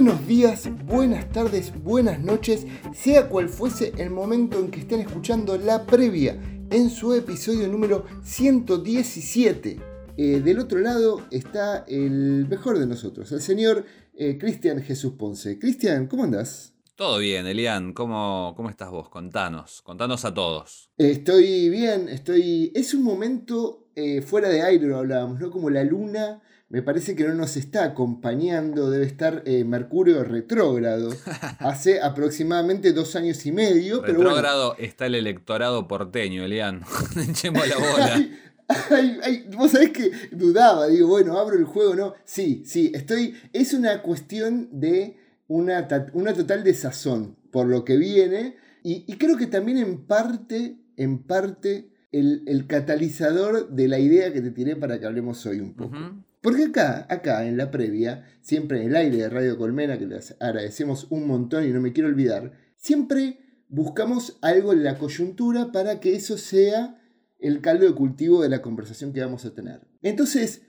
Buenos días, buenas tardes, buenas noches, sea cual fuese el momento en que estén escuchando la previa en su episodio número 117. Eh, del otro lado está el mejor de nosotros, el señor eh, Cristian Jesús Ponce. Cristian, ¿cómo andás? Todo bien, Elian. ¿Cómo, ¿Cómo estás vos? Contanos, contanos a todos. Estoy bien, estoy... Es un momento eh, fuera de aire, lo hablábamos, ¿no? Como la luna me parece que no nos está acompañando, debe estar eh, Mercurio retrógrado. Hace aproximadamente dos años y medio. Retrógrado está el electorado porteño, Elian. Echemos la bola. vos sabés que dudaba, digo, bueno, abro el juego, ¿no? Sí, sí, estoy. Es una cuestión de una, una total desazón por lo que viene. Y, creo que también en parte, en parte, el, catalizador de la idea que te tiré para que hablemos hoy un poco. Porque acá, acá en la previa, siempre en el aire de Radio Colmena, que les agradecemos un montón y no me quiero olvidar, siempre buscamos algo en la coyuntura para que eso sea el caldo de cultivo de la conversación que vamos a tener. Entonces,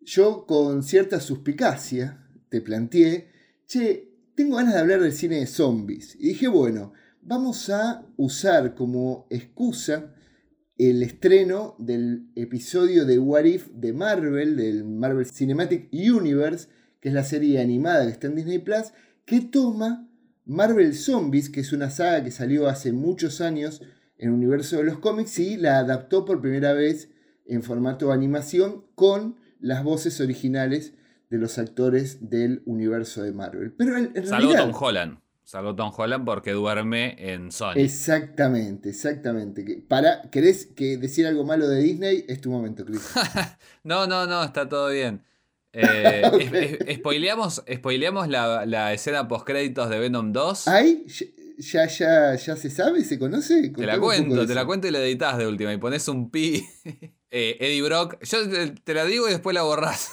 yo con cierta suspicacia te planteé, che, tengo ganas de hablar del cine de zombies. Y dije, bueno, vamos a usar como excusa el estreno del episodio de What If de Marvel, del Marvel Cinematic Universe, que es la serie animada que está en Disney Plus, que toma Marvel Zombies, que es una saga que salió hace muchos años en el universo de los cómics, y la adaptó por primera vez en formato de animación con las voces originales de los actores del universo de Marvel. Pero en, Tom Holland. Salvo Tom Holland porque duerme en Sony. Exactamente, exactamente. Para, ¿Querés que decir algo malo de Disney? Es tu momento, Chris. no, no, no, está todo bien. Eh, spoileamos, la, escena post-créditos de Venom 2. ¿Ay? ¿Ya, ya, ya se sabe? ¿Se conoce? Te la cuento, te la cuento y la editas de última. Y pones un pi. Eh, Eddie Brock. Yo te, te la digo y después la borrás.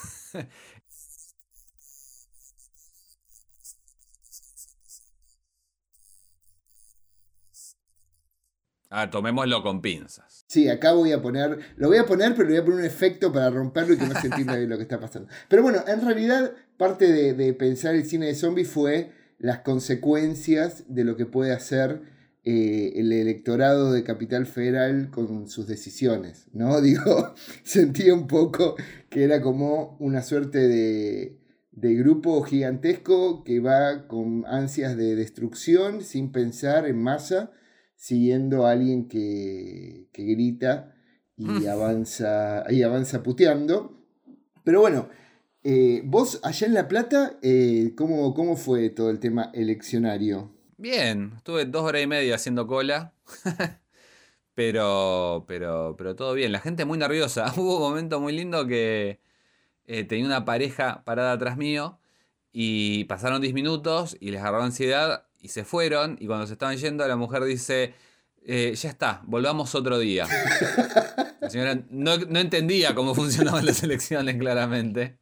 Ah, tomémoslo con pinzas. Sí, acá voy a poner, lo voy a poner, pero le voy a poner un efecto para romperlo y que no se entienda bien lo que está pasando. Pero bueno, en realidad parte de, pensar el cine de zombies fue las consecuencias de lo que puede hacer eh, el electorado de Capital Federal con sus decisiones, ¿no? Digo, sentía un poco que era como una suerte de, de grupo gigantesco que va con ansias de destrucción sin pensar en masa siguiendo a alguien que, grita y mm. avanza, y avanza puteando. Pero bueno, eh, vos allá en La Plata, eh, ¿cómo, ¿cómo fue todo el tema eleccionario? Bien, estuve dos horas y media haciendo cola. pero, pero, pero todo bien. La gente muy nerviosa. Hubo un momento muy lindo que eh, tenía una pareja parada atrás mío y pasaron 10 minutos y les agarró ansiedad y se fueron. Y cuando se estaban yendo, la mujer dice: eh, Ya está, volvamos otro día. La señora no, entendía cómo funcionaban las elecciones, claramente.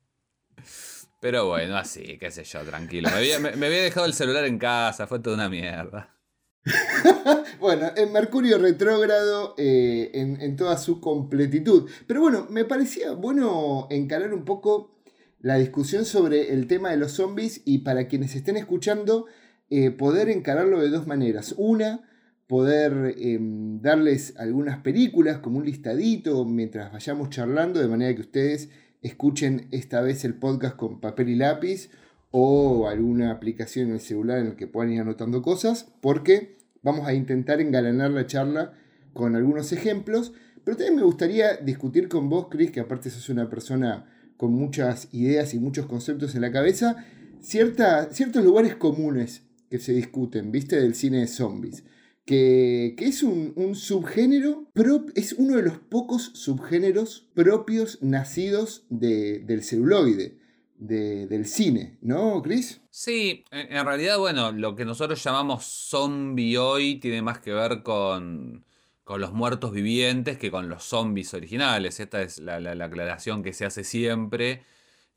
Pero bueno, así, qué sé yo, tranquilo. Me había, dejado el celular en casa, fue toda una mierda. bueno, en Mercurio retrógrado eh, en, en, toda su completitud. Pero bueno, me parecía bueno encarar un poco la discusión sobre el tema de los zombies y para quienes estén escuchando, eh, poder encararlo de dos maneras. Una, poder em, darles algunas películas como un listadito mientras vayamos charlando, de manera que ustedes escuchen esta vez el podcast con papel y lápiz o alguna aplicación en el celular en el que puedan ir anotando cosas, porque vamos a intentar engalanar la charla con algunos ejemplos. Pero también me gustaría discutir con vos, Chris, que aparte sos una persona con muchas ideas y muchos conceptos en la cabeza, ciertos lugares comunes que se discuten, ¿viste? Del cine de zombies. Que, es un, subgénero, es uno de los pocos subgéneros propios nacidos del celuloide, del cine, ¿no, Chris? Sí, en, realidad, bueno, lo que nosotros llamamos zombie hoy tiene más que ver con, con los muertos vivientes que con los zombies originales. Esta es la aclaración que se hace siempre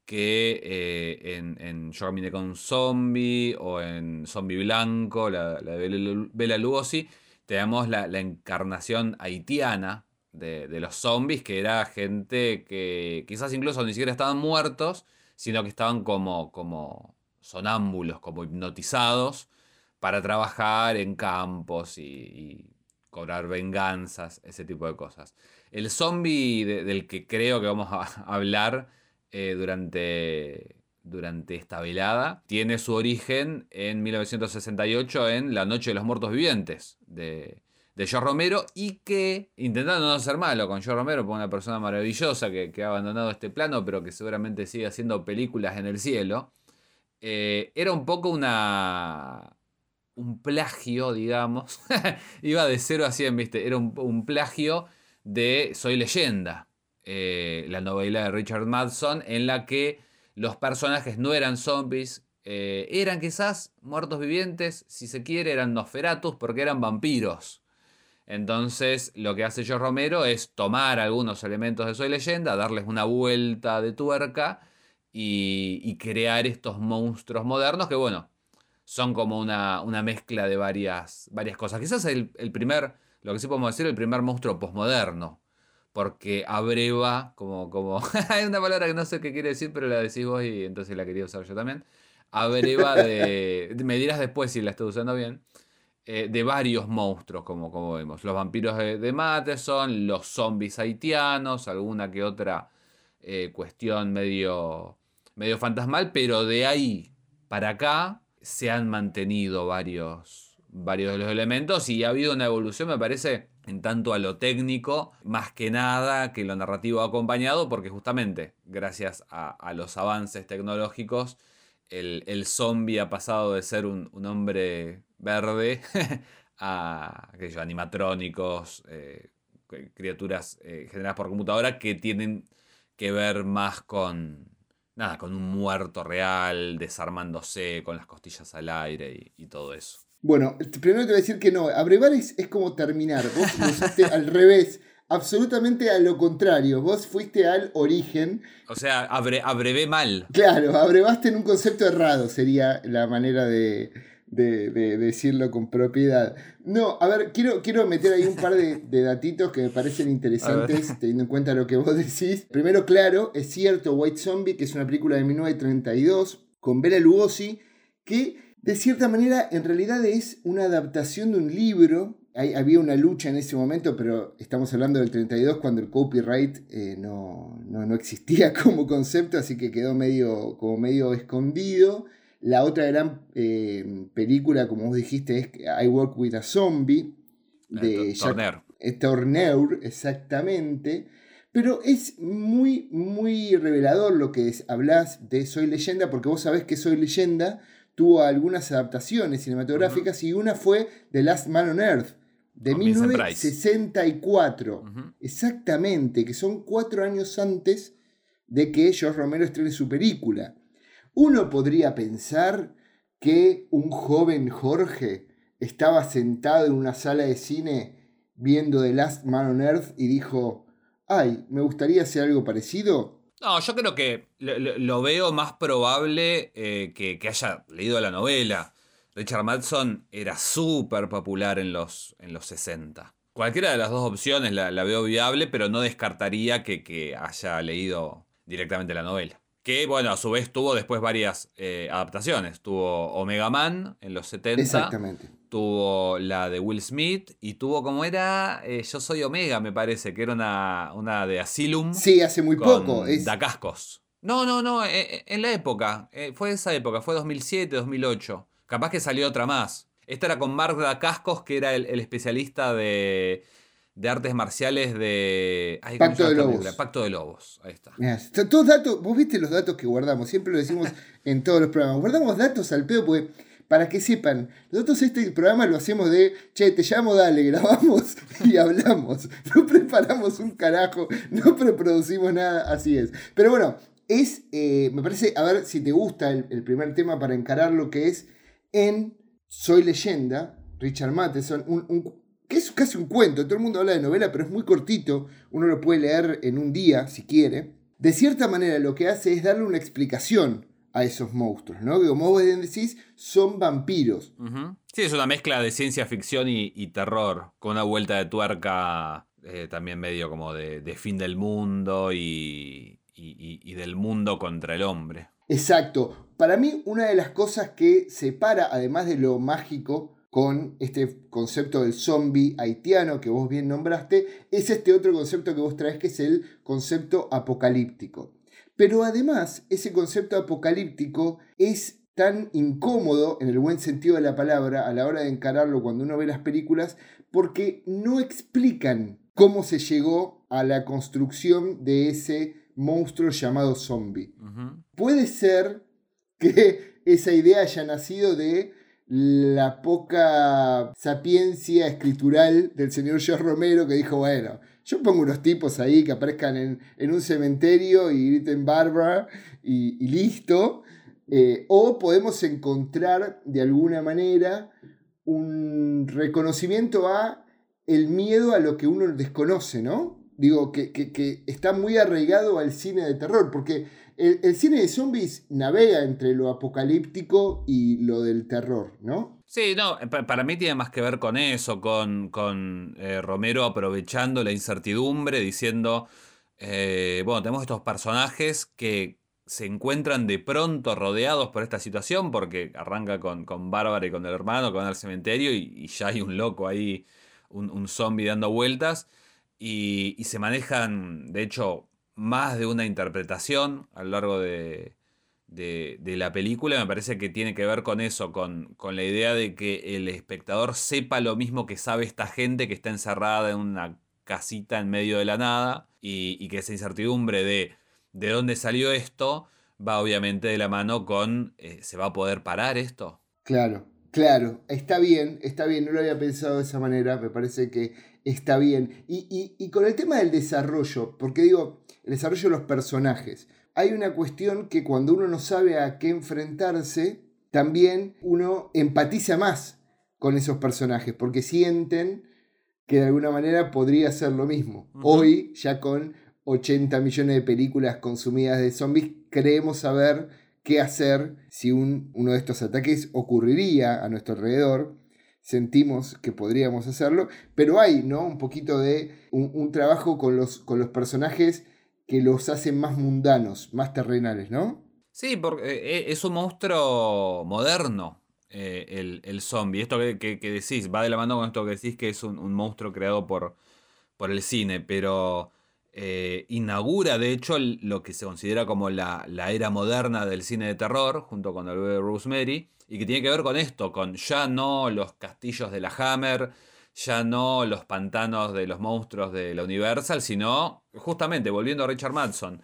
que eh, en, en Yo con Zombie o en Zombie Blanco, la, de Bela Lugosi, tenemos la, encarnación haitiana de, los zombies, que era gente que quizás incluso ni siquiera estaban muertos, sino que estaban como, como sonámbulos, como hipnotizados, para trabajar en campos y, cobrar venganzas, ese tipo de cosas. El zombie del que creo que vamos a hablar eh, durante, durante esta velada tiene su origen en 1968 en La Noche de los Muertos Vivientes de, de George Romero y que, intentando no ser malo con George Romero, una persona maravillosa que, ha abandonado este plano, pero que seguramente sigue haciendo películas en el cielo, eh, era un poco una... un plagio, digamos. Iba de 0 a 100, ¿viste? Era un, plagio de Soy leyenda, eh, la novela de Richard Madson, en la que los personajes no eran zombies, eh, eran quizás muertos vivientes, si se quiere, eran Nosferatus porque eran vampiros. Entonces, lo que hace George Romero es tomar algunos elementos de Soy Leyenda, darles una vuelta de tuerca y, crear estos monstruos modernos que, bueno, son como una, mezcla de varias, varias cosas. Quizás el, el, primer, lo que sí podemos decir, el primer monstruo posmoderno. Porque abreva, como, como hay una palabra que no sé qué quiere decir, pero la decís vos y entonces la quería usar yo también. Abreva de. me dirás después si la estoy usando bien eh, de varios monstruos, como, como vemos. Los vampiros de, de Matheson, los zombies haitianos, alguna que otra eh, cuestión medio, medio fantasmal, pero de ahí para acá se han mantenido varios, varios de los elementos y ha habido una evolución, me parece, en tanto a lo técnico, más que nada que lo narrativo ha acompañado, porque justamente gracias a, los avances tecnológicos, el, el zombie ha pasado de ser un, un hombre verde a animatrónicos, eh, criaturas eh, generadas por computadora que tienen que ver más con, nada, con un muerto real, desarmándose con las costillas al aire y, todo eso. Bueno, primero te voy a decir que no, abrevar es, como terminar, vos lo usaste al revés absolutamente a lo contrario. Vos fuiste al origen. O sea, abrevé mal. Claro, abrevaste en un concepto errado, sería la manera de, de, decirlo con propiedad. No, a ver, quiero, quiero meter ahí un par de, datitos que me parecen interesantes teniendo en cuenta lo que vos decís. Primero, claro, es cierto, White Zombie, que es una película de 1932 con Bela Lugosi, que de cierta manera en realidad es una adaptación de un libro. había una lucha en ese momento, pero estamos hablando del 32 cuando el copyright eh, no, no, no, existía como concepto, así que quedó medio, como medio escondido. La otra gran eh, película, como vos dijiste, es I Work with a Zombie, de Jack Torneur, exactamente. Pero es muy, muy revelador lo que es, hablas de Soy Leyenda, porque vos sabés que Soy Leyenda tuvo algunas adaptaciones cinematográficas y una fue The Last Man on Earth, de 1964. Exactamente, que son cuatro años antes de que George Romero estrene su película. Uno podría pensar que un joven Jorge estaba sentado en una sala de cine viendo The Last Man on Earth y dijo, ay, me gustaría hacer algo parecido. No, yo creo que lo, veo más probable eh, que, haya leído la novela. Richard Madson era súper popular en los, en los 60. Cualquiera de las dos opciones la, veo viable, pero no descartaría que, haya leído directamente la novela. Que, bueno, a su vez tuvo después varias eh, adaptaciones. Tuvo Omega Man en los 70. Exactamente. Tuvo la de Will Smith y tuvo como era eh, Yo Soy Omega, me parece, que era una, una de Asylum. Sí, hace muy poco. Es... Da cascos. No, no, no, eh, en la época. fue esa época, fue 2007, 2008. Capaz que salió otra más. Esta era con Mark Dacascos, que era el especialista de de artes marciales de. Pacto de Lobos. Pacto de Lobos. Ahí está. todos datos, vos viste los datos que guardamos, siempre lo decimos en todos los programas. Guardamos datos al pedo porque. Para que sepan, nosotros este programa lo hacemos de, che, te llamo, dale, grabamos y hablamos. No preparamos un carajo, no preproducimos nada, así es. Pero bueno, es, eh, me parece, a ver si te gusta el, primer tema para encarar lo que es en Soy leyenda, Richard Matheson, un, que es casi un cuento, todo el mundo habla de novela, pero es muy cortito, uno lo puede leer en un día si quiere. De cierta manera lo que hace es darle una explicación a esos monstruos, ¿no? Que como vos decís, son vampiros. Sí, es una mezcla de ciencia ficción y, terror, con una vuelta de tuerca eh, también medio como de, fin del mundo y, y, del mundo contra el hombre. Exacto. Para mí, una de las cosas que separa, además de lo mágico, con este concepto del zombie haitiano que vos bien nombraste, es este otro concepto que vos traes, que es el concepto apocalíptico. Pero además, ese concepto apocalíptico es tan incómodo, en el buen sentido de la palabra, a la hora de encararlo cuando uno ve las películas, porque no explican cómo se llegó a la construcción de ese monstruo llamado zombie. Puede ser que esa idea haya nacido de la poca sapiencia escritural del señor George Romero que dijo, bueno, yo pongo unos tipos ahí que aparezcan en, un cementerio y griten Bárbara y, listo. Eh, o podemos encontrar de alguna manera un reconocimiento a el miedo a lo que uno desconoce, ¿no? Digo, que, que, está muy arraigado al cine de terror, porque el, cine de zombies navega entre lo apocalíptico y lo del terror, ¿no? Sí, no, para mí tiene más que ver con eso, con, con eh, Romero aprovechando la incertidumbre, diciendo, eh, bueno, tenemos estos personajes que se encuentran de pronto rodeados por esta situación, porque arranca con, con Bárbara y con el hermano que van al cementerio y, ya hay un loco ahí, un, un zombie dando vueltas, y, y se manejan, de hecho, más de una interpretación a lo largo de, de, la película. Me parece que tiene que ver con eso, con, con, la idea de que el espectador sepa lo mismo que sabe esta gente que está encerrada en una casita en medio de la nada y, que esa incertidumbre de de dónde salió esto va obviamente de la mano con eh, ¿se va a poder parar esto? Claro, claro, está bien, está bien, no lo había pensado de esa manera, me parece que está bien. Y, y con el tema del desarrollo, porque digo, el desarrollo de los personajes. Hay una cuestión que cuando uno no sabe a qué enfrentarse, también uno empatiza más con esos personajes, porque sienten que de alguna manera podría ser lo mismo. Hoy, ya con 80 millones de películas consumidas de zombies, creemos saber qué hacer si un, uno de estos ataques ocurriría a nuestro alrededor. Sentimos que podríamos hacerlo, pero hay ¿no? un poquito de un, trabajo con los, con los personajes que los hacen más mundanos, más terrenales, ¿no? Sí, porque eh, es un monstruo moderno, eh, el, el, zombie. Esto que, decís, va de la mano con esto que decís que es un, monstruo creado por, por, el cine, pero eh, inaugura de hecho lo que se considera como la, la, era moderna del cine de terror, junto con el bebé Rosemary, y que tiene que ver con esto, con ya no los castillos de la Hammer, ya no los pantanos de los monstruos de la Universal, sino justamente, volviendo a Richard Madson,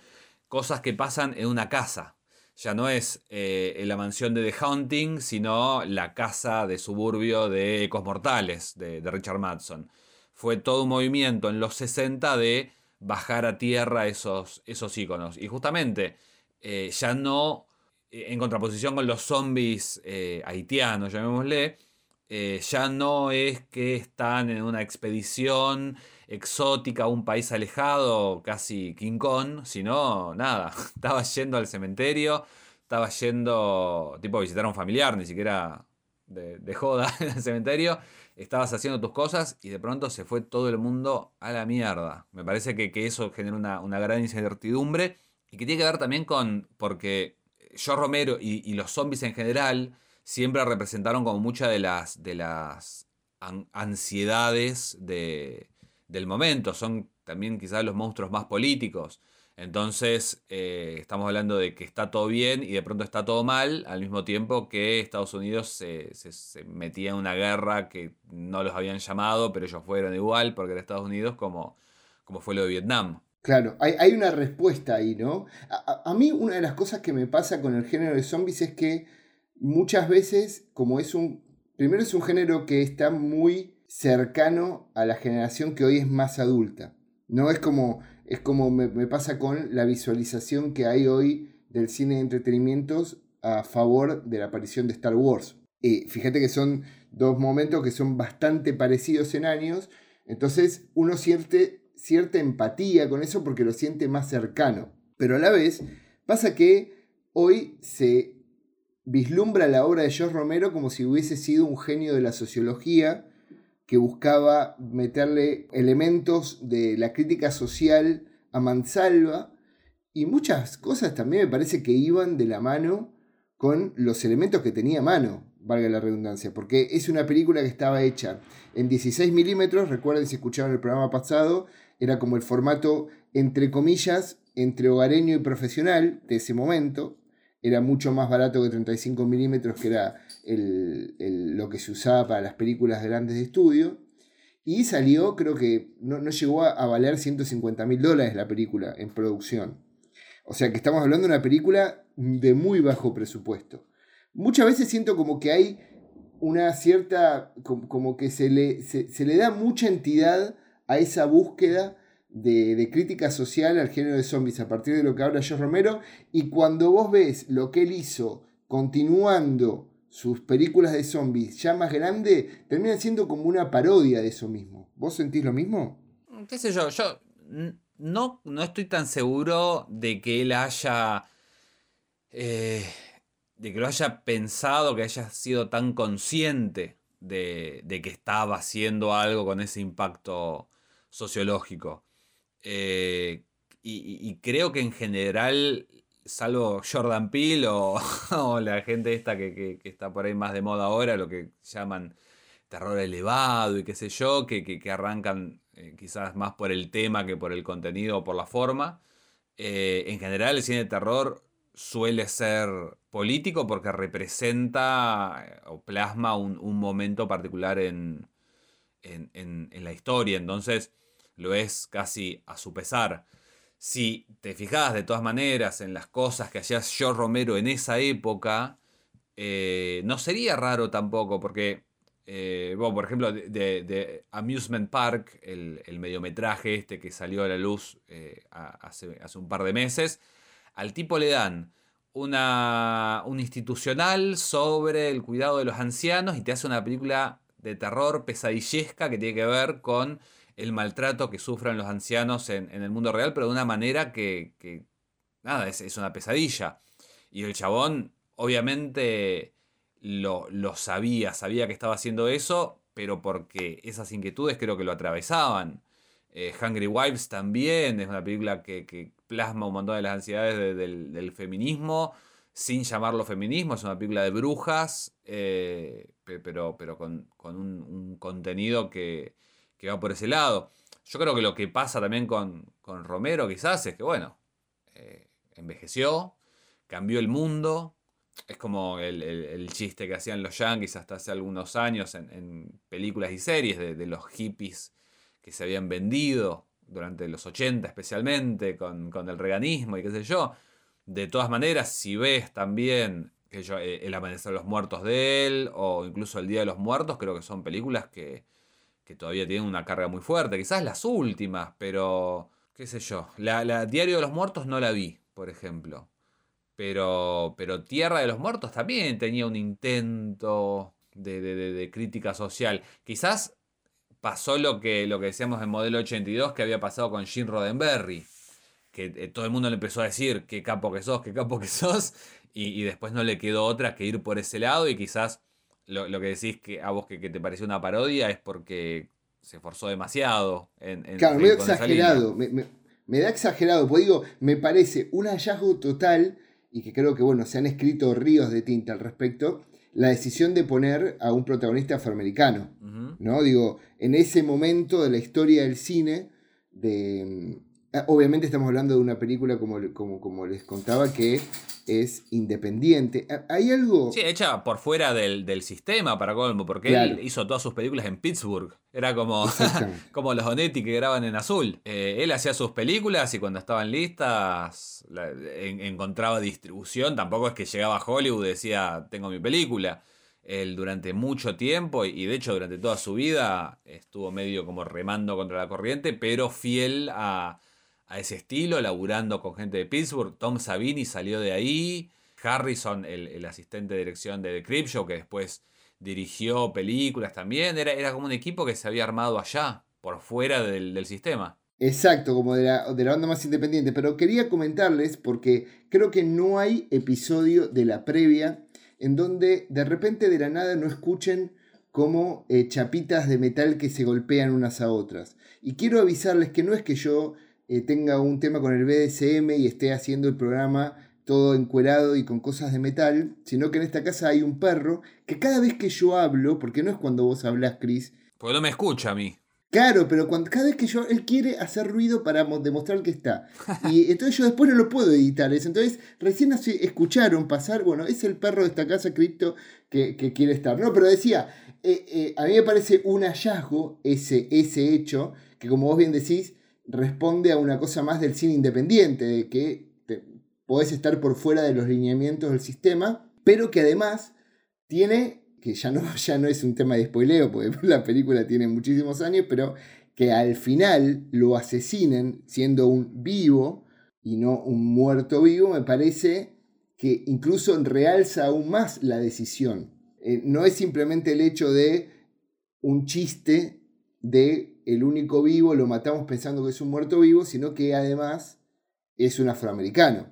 cosas que pasan en una casa. Ya no es eh, la mansión de The Haunting, sino la casa de suburbio de Ecos Mortales de, Richard Madson. Fue todo un movimiento en los 60 de bajar a tierra esos, esos iconos. Y justamente, eh, ya no eh, en contraposición con los zombies haitianos, llamémosle, eh, ya no es que están en una expedición exótica a un país alejado, casi Kong, sino nada, estaba yendo al cementerio, estaba yendo tipo a visitar a un familiar, ni siquiera de, joda en el cementerio, estabas haciendo tus cosas y de pronto se fue todo el mundo a la mierda. Me parece que, eso genera una, gran incertidumbre y que tiene que ver también con, porque yo Romero y los zombies en general, siempre representaron como muchas de las, de las ansiedades de, del momento. Son también quizás los monstruos más políticos. Entonces, eh, estamos hablando de que está todo bien y de pronto está todo mal, al mismo tiempo que Estados Unidos se, metía en una guerra que no los habían llamado, pero ellos fueron igual, porque era Estados Unidos, como, como fue lo de Vietnam. Claro, hay, una respuesta ahí, ¿no? a, mí una de las cosas que me pasa con el género de zombies es que muchas veces, como es un, primero es un género que está muy cercano a la generación que hoy es más adulta. No es como, es como me, pasa con la visualización que hay hoy del cine de entretenimientos a favor de la aparición de Star Wars. Eh, fíjate que son dos momentos que son bastante parecidos en años, entonces uno siente cierta empatía con eso porque lo siente más cercano. Pero a la vez pasa que hoy se vislumbra la obra de George Romero como si hubiese sido un genio de la sociología que buscaba meterle elementos de la crítica social a mansalva. Y muchas cosas también me parece que iban de la mano con los elementos que tenía a mano, valga la redundancia, porque es una película que estaba hecha en 16 milímetros, recuerden si escucharon el programa pasado, era como el formato, entre comillas, entre hogareño y profesional de ese momento, era mucho más barato que 35 milímetros, que era lo que se usaba para las películas grandes de estudio. Y salió, creo que no, llegó a, valer 150 mil dólares la película en producción. O sea que estamos hablando de una película de muy bajo presupuesto. Muchas veces siento como que hay una cierta, como, que se le, se, le da mucha entidad a esa búsqueda de, de, crítica social al género de zombies a partir de lo que habla George Romero. Y cuando vos ves lo que él hizo continuando sus películas de zombies ya más grande, terminan siendo como una parodia de eso mismo. ¿Vos sentís lo mismo? ¿Qué sé yo? Yo no, no estoy tan seguro de que él haya. Eh, de que lo haya pensado, que haya sido tan consciente de, de, que estaba haciendo algo con ese impacto sociológico. Eh, y, creo que en general salvo Jordan Peele o, la gente esta que, está por ahí más de moda ahora, lo que llaman terror elevado y qué sé yo, que, arrancan eh, quizás más por el tema que por el contenido o por la forma. Eh, en general el cine de terror suele ser político porque representa o plasma un, momento particular en, en la historia, entonces lo es casi a su pesar. Si te fijas de todas maneras en las cosas que hacía George Romero en esa época, eh, no sería raro tampoco, porque, eh, por ejemplo, de, Amusement Park, el, mediometraje este que salió a la luz eh, hace, un par de meses, al tipo le dan una, un institucional sobre el cuidado de los ancianos y te hace una película de terror pesadillesca que tiene que ver con el maltrato que sufren los ancianos en, el mundo real, pero de una manera que, nada, es, una pesadilla. Y el chabón, obviamente, lo, sabía, sabía que estaba haciendo eso, pero porque esas inquietudes creo que lo atravesaban. Eh, Hungry Wives también es una película que, plasma un montón de las ansiedades del, feminismo, sin llamarlo feminismo, es una película de brujas, eh, pero, pero con, un, contenido que, que va por ese lado. Yo creo que lo que pasa también con, Romero quizás es que, bueno, eh, envejeció, cambió el mundo. Es como el, chiste que hacían los yankees hasta hace algunos años en, películas y series de, los hippies que se habían vendido durante los 80 especialmente con, el reganismo y qué sé yo. De todas maneras, si ves también que yo, eh, El Amanecer de los Muertos de él o incluso El Día de los Muertos, creo que son películas que, que todavía tienen una carga muy fuerte. Quizás las últimas, pero qué sé yo. La, Diario de los Muertos no la vi, por ejemplo. Pero, pero Tierra de los Muertos también tenía un intento de, crítica social. Quizás pasó lo que, lo que decíamos en Modelo 82 que había pasado con Jim Roddenberry. Que eh, todo el mundo le empezó a decir qué capo que sos, qué capo que sos. y después no le quedó otra que ir por ese lado y quizás lo, que decís que a vos que, te pareció una parodia es porque se esforzó demasiado en... en claro, medio exagerado, me, da exagerado, porque digo, me parece un hallazgo total, y que creo que, bueno, se han escrito ríos de tinta al respecto, la decisión de poner a un protagonista afroamericano, ¿no? Digo, en ese momento de la historia del cine, de obviamente estamos hablando de una película, como, como, como les contaba, que es independiente. Ah, ¿Hay algo...? Sí, hecha por fuera del, sistema para colmo, porque él hizo todas sus películas en Pittsburgh. Era como, como los Onetti que graban en azul. Eh, él hacía sus películas y cuando estaban listas encontraba distribución. Tampoco es que llegaba a Hollywood y decía, tengo mi película. Él durante mucho tiempo y de hecho durante toda su vida estuvo medio como remando contra la corriente, pero fiel a a ese estilo, laburando con gente de Pittsburgh. Tom Savini salió de ahí. Harrison, el, asistente de dirección de The Crip Show, que después dirigió películas también. Era, era como un equipo que se había armado allá, por fuera del, sistema. Exacto, como de la, de la, banda más independiente. Pero quería comentarles, porque creo que no hay episodio de la previa en donde de repente de la nada no escuchen como eh, chapitas de metal que se golpean unas a otras. Y quiero avisarles que no es que yo eh, tenga un tema con el BDSM y esté haciendo el programa todo encuerado y con cosas de metal, sino que en esta casa hay un perro que cada vez que yo hablo, porque no es cuando vos hablas, Chris. Porque no me escucha a mí. Claro, pero cuando, cada vez que yo, él quiere hacer ruido para demostrar que está. Y entonces yo después no lo puedo editar eso. Entonces, recién escucharon pasar, bueno, es el perro de esta casa cripto que, quiere estar. No, pero decía, eh, eh, a mí me parece un hallazgo ese, ese hecho, que como vos bien decís, responde a una cosa más del cine independiente, de que podés estar por fuera de los lineamientos del sistema, pero que además tiene, que ya no, ya no es un tema de spoileo, porque la película tiene muchísimos años, pero que al final lo asesinen siendo un vivo y no un muerto vivo, me parece que incluso realza aún más la decisión. Eh, no es simplemente el hecho de un chiste de el único vivo, lo matamos pensando que es un muerto vivo, sino que además es un afroamericano,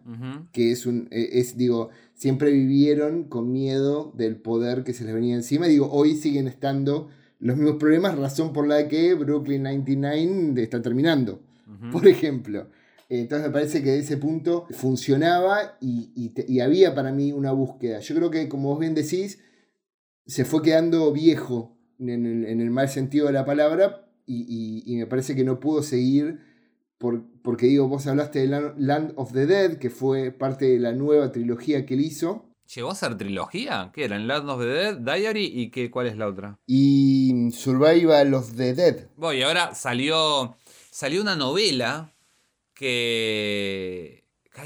que es un, e, es, digo, siempre vivieron con miedo del poder que se les venía encima. Digo, hoy siguen estando los mismos problemas, razón por la que Brooklyn 99 está terminando, por ejemplo. Entonces me parece que de ese punto funcionaba y, había para mí una búsqueda. Yo creo que, como vos bien decís, se fue quedando viejo en el, mal sentido de la palabra y me parece que no pudo seguir porque digo, vos hablaste de Land of the Dead, que fue parte de la nueva trilogía que él hizo. ¿Llegó a ser trilogía? ¿Qué eran? Land of the Dead, Diary y qué, cuál es la otra? Y Survival of the Dead. Voy, ahora salió, salió una novela que...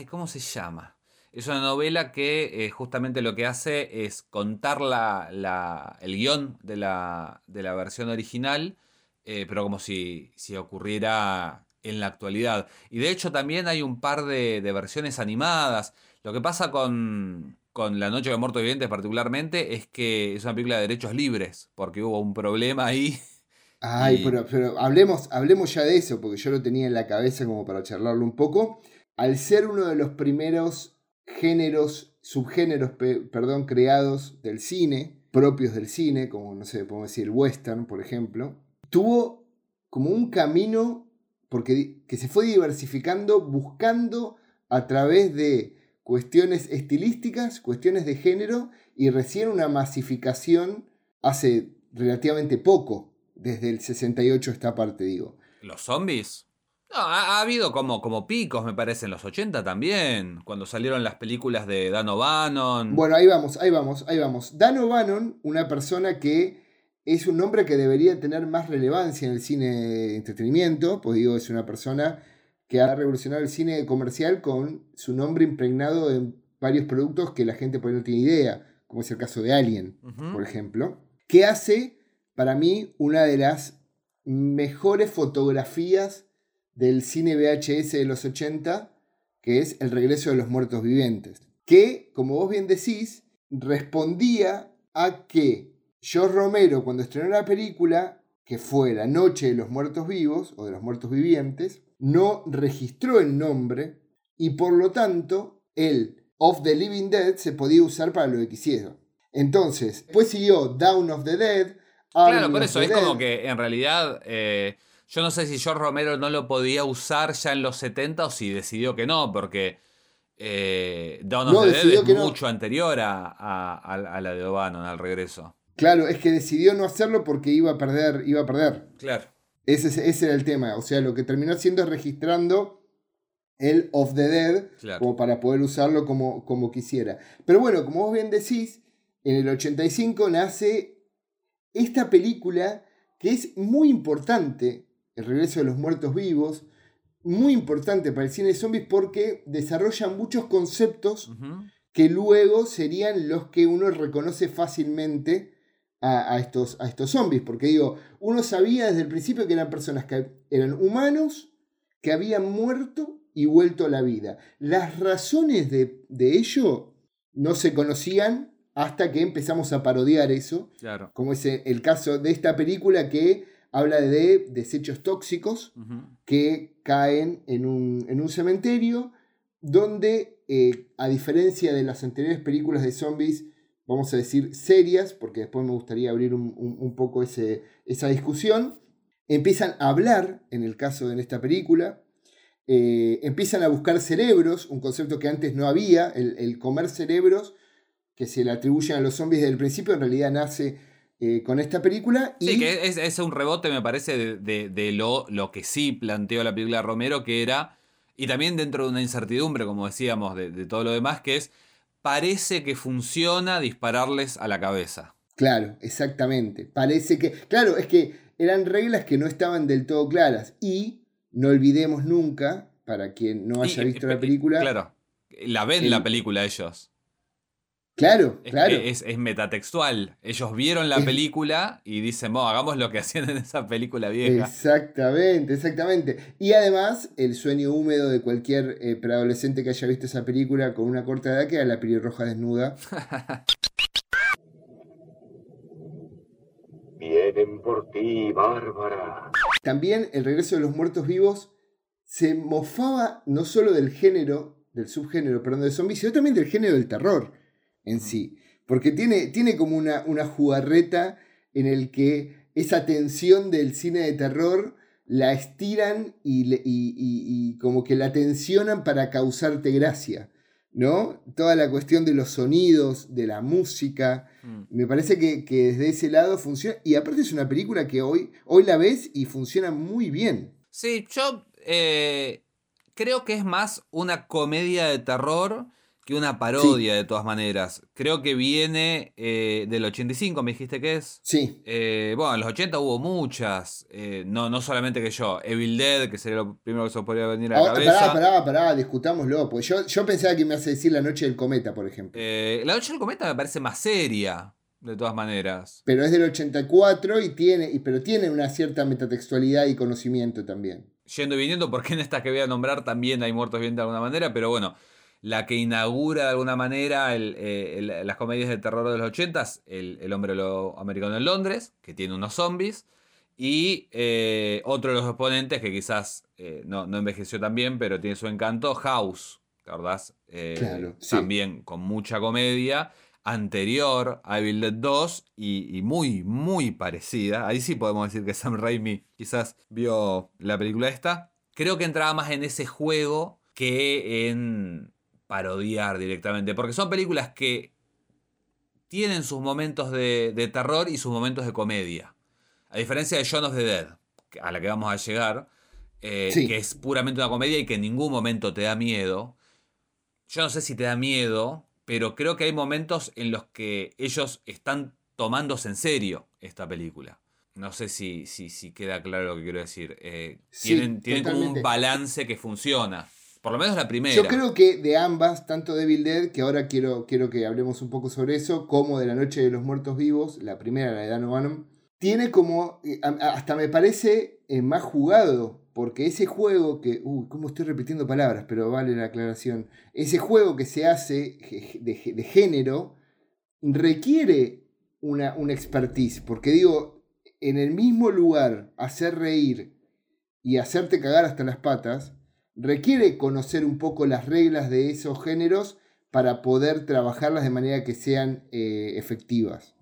¿Cómo se llama? Es una novela que eh, justamente lo que hace es contar la, el guion de la, de la versión original, eh, pero como si, si ocurriera en la actualidad. Y de hecho también hay un par de, versiones animadas. Lo que pasa con, con La Noche de Muertos Vivientes particularmente es que es una película de derechos libres, porque hubo un problema ahí. Ay, pero, pero hablemos, hablemos ya de eso, porque yo lo tenía en la cabeza como para charlarlo un poco. Al ser uno de los primeros géneros, subgéneros, perdón, creados del cine, propios del cine, como no sé, podemos decir el western, por ejemplo, tuvo como un camino porque que se fue diversificando buscando a través de cuestiones estilísticas, cuestiones de género y recién una masificación hace relativamente poco, desde el 68 esta parte digo. ¿Los zombies? No, ha, habido como, como picos, me parece, en los 80 también, cuando salieron las películas de Dan O'Bannon. Bueno, ahí vamos, ahí vamos, ahí vamos. Dan O'Bannon, una persona que es un nombre que debería tener más relevancia en el cine de entretenimiento, pues digo, es una persona que ha revolucionado el cine comercial con su nombre impregnado en varios productos que la gente por no tiene idea, como es el caso de Alien, por ejemplo, que hace para mí una de las mejores fotografías del cine VHS de los 80, que es El regreso de los muertos vivientes, que, como vos bien decís, respondía a que George Romero, cuando estrenó la película, que fue La Noche de los Muertos Vivos o de los Muertos Vivientes, no registró el nombre y por lo tanto el Of the Living Dead se podía usar para lo que quisiera. Entonces, después siguió Down of the Dead. claro, por eso es como que en realidad eh, yo no sé si George Romero no lo podía usar ya en los 70 o si decidió que no, porque eh, Down of the Dead es mucho anterior a, la de O'Bannon, al regreso. Claro, es que decidió no hacerlo porque iba a perder, iba a perder. Claro. Ese, ese era el tema. O sea, lo que terminó haciendo es registrando el Of the Dead como para poder usarlo como, como quisiera. Pero bueno, como vos bien decís, en el 85 nace esta película que es muy importante, El regreso de los muertos vivos, muy importante para el cine de zombies porque desarrolla muchos conceptos que luego serían los que uno reconoce fácilmente a, estos, a estos zombies. Porque digo, uno sabía desde el principio que eran personas que eran humanos, que habían muerto y vuelto a la vida. Las razones de, ello no se conocían hasta que empezamos a parodiar eso. Claro. Como es el caso de esta película que habla de desechos tóxicos que caen en un, en un cementerio donde, eh, a diferencia de las anteriores películas de zombies, vamos a decir, serias, porque después me gustaría abrir un, poco ese, esa discusión, empiezan a hablar, en el caso de esta película, eh, empiezan a buscar cerebros, un concepto que antes no había, el, comer cerebros que se le atribuyen a los zombies desde el principio, en realidad nace eh, con esta película. Sí, que es, un rebote, me parece, de, lo, lo, que sí planteó la película Romero, que era, y también dentro de una incertidumbre, como decíamos, de, de todo lo demás, que es, parece que funciona dispararles a la cabeza. Claro, exactamente. Parece que, claro, es que eran reglas que no estaban del todo claras y no olvidemos nunca, para quien no haya visto la película. Claro, la ven la película ellos. Claro, es claro. Es, metatextual. Ellos vieron la película y dicen, hagamos lo que hacían en esa película vieja. Exactamente, exactamente. Y además, el sueño húmedo de cualquier eh, preadolescente que haya visto esa película con una corta edad, que era la pelirroja desnuda. Vienen por ti, Bárbara. También el regreso de los muertos vivos se mofaba no solo del género, del subgénero, perdón, de zombies, sino también del género del terror en sí. Porque tiene, tiene como una, una jugarreta en el que esa tensión del cine de terror la estiran y, y, como que la tensionan para causarte gracia. ¿no? Toda la cuestión de los sonidos, de la música. Mm. Me parece que, desde ese lado funciona. Y aparte es una película que hoy, hoy la ves y funciona muy bien. Sí, yo eh, creo que es más una comedia de terror que una parodia de todas maneras. Creo que viene eh, del 85, me dijiste que es. Sí. Eh, bueno, en los 80 hubo muchas. Eh, no, no solamente que yo. Evil Dead, que sería lo primero que se podría venir a la cabeza. Pará, pará, pará, discutámoslo. Pues yo, yo pensaba que me hace decir La Noche del Cometa, por ejemplo. la Noche del Cometa me parece más seria. De todas maneras. Pero es del 84 y tiene, y, pero tiene una cierta metatextualidad y conocimiento también. Yendo y viniendo, porque en estas que voy a nombrar también hay muertos bien de alguna manera, pero bueno, la que inaugura de alguna manera eh, las comedias de terror de los 80 el, el, hombre lo americano en Londres, que tiene unos zombies, y eh, otro de los exponentes que quizás eh, no, envejeció tan bien, pero tiene su encanto, House, ¿verdad? Claro, También con mucha comedia, anterior a Evil Dead 2 y, y, muy, muy parecida. Ahí sí podemos decir que Sam Raimi quizás vio la película esta. Creo que entraba más en ese juego que en parodiar directamente, porque son películas que tienen sus momentos de, terror y sus momentos de comedia. A diferencia de John of the Dead, a la que vamos a llegar, eh, que es puramente una comedia y que en ningún momento te da miedo. Yo no sé si te da miedo, pero creo que hay momentos en los que ellos están tomándose en serio esta película. No sé si, si, si queda claro lo que quiero decir. Eh, tienen, tienen como un balance que funciona. Por lo menos la primera. Yo creo que de ambas, tanto de Evil Dead, que ahora quiero, quiero que hablemos un poco sobre eso, como de La Noche de los Muertos Vivos, la primera, la de Dan O'Bannon, tiene como, eh, hasta me parece eh, más jugado, porque ese juego que, uy, cómo estoy repitiendo palabras, pero vale la aclaración, ese juego que se hace de, género requiere una, una expertise, porque digo, en el mismo lugar hacer reír y hacerte cagar hasta las patas, requiere conocer un poco las reglas de esos géneros para poder trabajarlas de manera que sean eh, efectivas.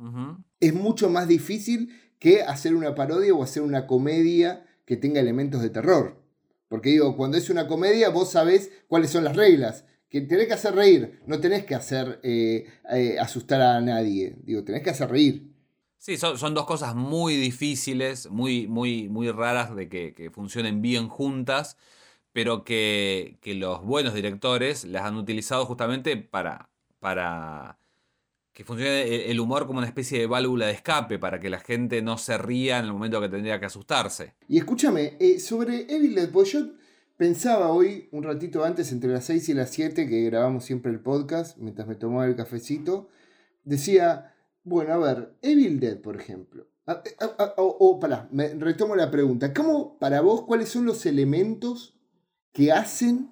Es mucho más difícil que hacer una parodia o hacer una comedia que tenga elementos de terror. Porque digo, cuando es una comedia vos sabés cuáles son las reglas. Que tenés que hacer reír, no tenés que hacer eh, eh, asustar a nadie. Digo, tenés que hacer reír. Sí, son, dos cosas muy difíciles, muy, muy, muy raras de que, que funcionen bien juntas pero que, los buenos directores las han utilizado justamente para, para que funcione el humor como una especie de válvula de escape, para que la gente no se ría en el momento que tendría que asustarse. Y escúchame, eh, sobre Evil Dead, pues yo pensaba hoy, un ratito antes, entre las 6 y las 7, que grabamos siempre el podcast, mientras me tomaba el cafecito, decía, bueno, a ver, Evil Dead, por ejemplo. O, para, me retomo la pregunta. ¿Cómo, para vos, cuáles son los elementos que hacen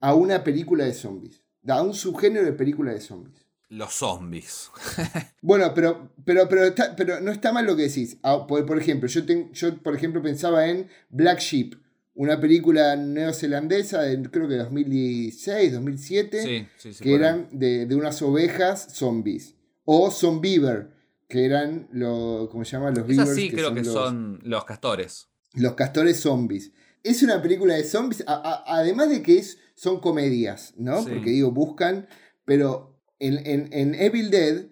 a una película de zombies, a un subgénero de película de zombies. Los zombies. bueno, pero, pero, pero, pero no está mal lo que decís. Ah, por, ejemplo, yo, yo por ejemplo pensaba en Black Sheep, una película neozelandesa de creo que 2016, 2007, que eran de, unas ovejas zombies. O Zombiever, que eran lo, ¿cómo se llama? Los beavers. Sí, creo que son los castores. Los castores zombies. Es una película de zombies, además de que es, son comedias, ¿no? Porque digo, buscan, pero en, Evil Dead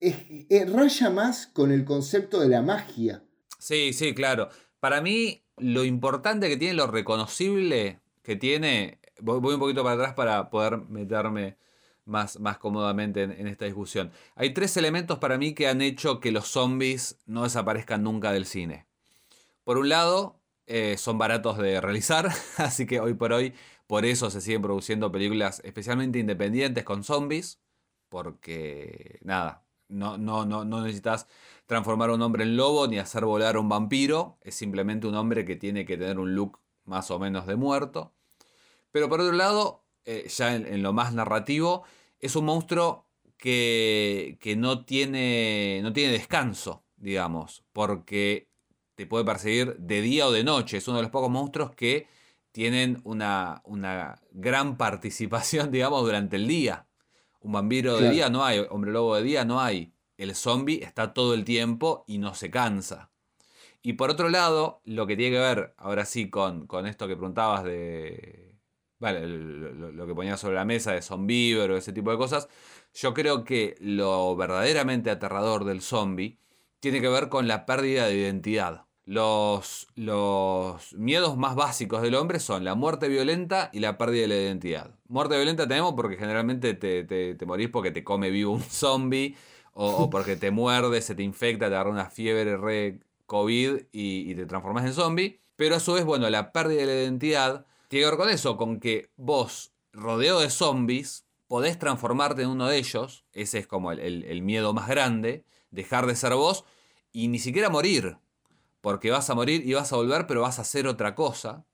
es, raya más con el concepto de la magia. Sí, sí, claro. Para mí, lo importante que tiene, lo reconocible que tiene, voy, un poquito para atrás para poder meterme más, más cómodamente en, esta discusión. Hay tres elementos para mí que han hecho que los zombies no desaparezcan nunca del cine. Por un lado, eh, son baratos de realizar, así que hoy por hoy por eso se siguen produciendo películas especialmente independientes con zombies, porque nada, no, no, no, no necesitas transformar a un hombre en lobo ni hacer volar a un vampiro, es simplemente un hombre que tiene que tener un look más o menos de muerto. Pero por otro lado, eh, ya en, lo más narrativo, es un monstruo que, que no, tiene, no tiene descanso, digamos, porque te puede perseguir de día o de noche. Es uno de los pocos monstruos que tienen una, una gran participación, digamos, durante el día. Un vampiro de día no hay, hombre lobo de día no hay. El zombie está todo el tiempo y no se cansa. Y por otro lado, lo que tiene que ver, ahora sí, con, con esto que preguntabas de. Vale, lo, que ponías sobre la mesa de zombie o ese tipo de cosas. Yo creo que lo verdaderamente aterrador del zombie tiene que ver con la pérdida de identidad. Los, miedos más básicos del hombre son la muerte violenta y la pérdida de la identidad. Muerte violenta tenemos porque generalmente te, te, morís porque te come vivo un zombie o, porque te muerde, se te infecta, te agarra una fiebre re COVID y, te transformas en zombie. Pero a su vez, bueno, la pérdida de la identidad tiene que ver con eso, con que vos, rodeado de zombies, podés transformarte en uno de ellos. Ese es como el miedo más grande. Dejar de ser vos y ni siquiera morir porque vas a morir y vas a volver, pero vas a hacer otra cosa.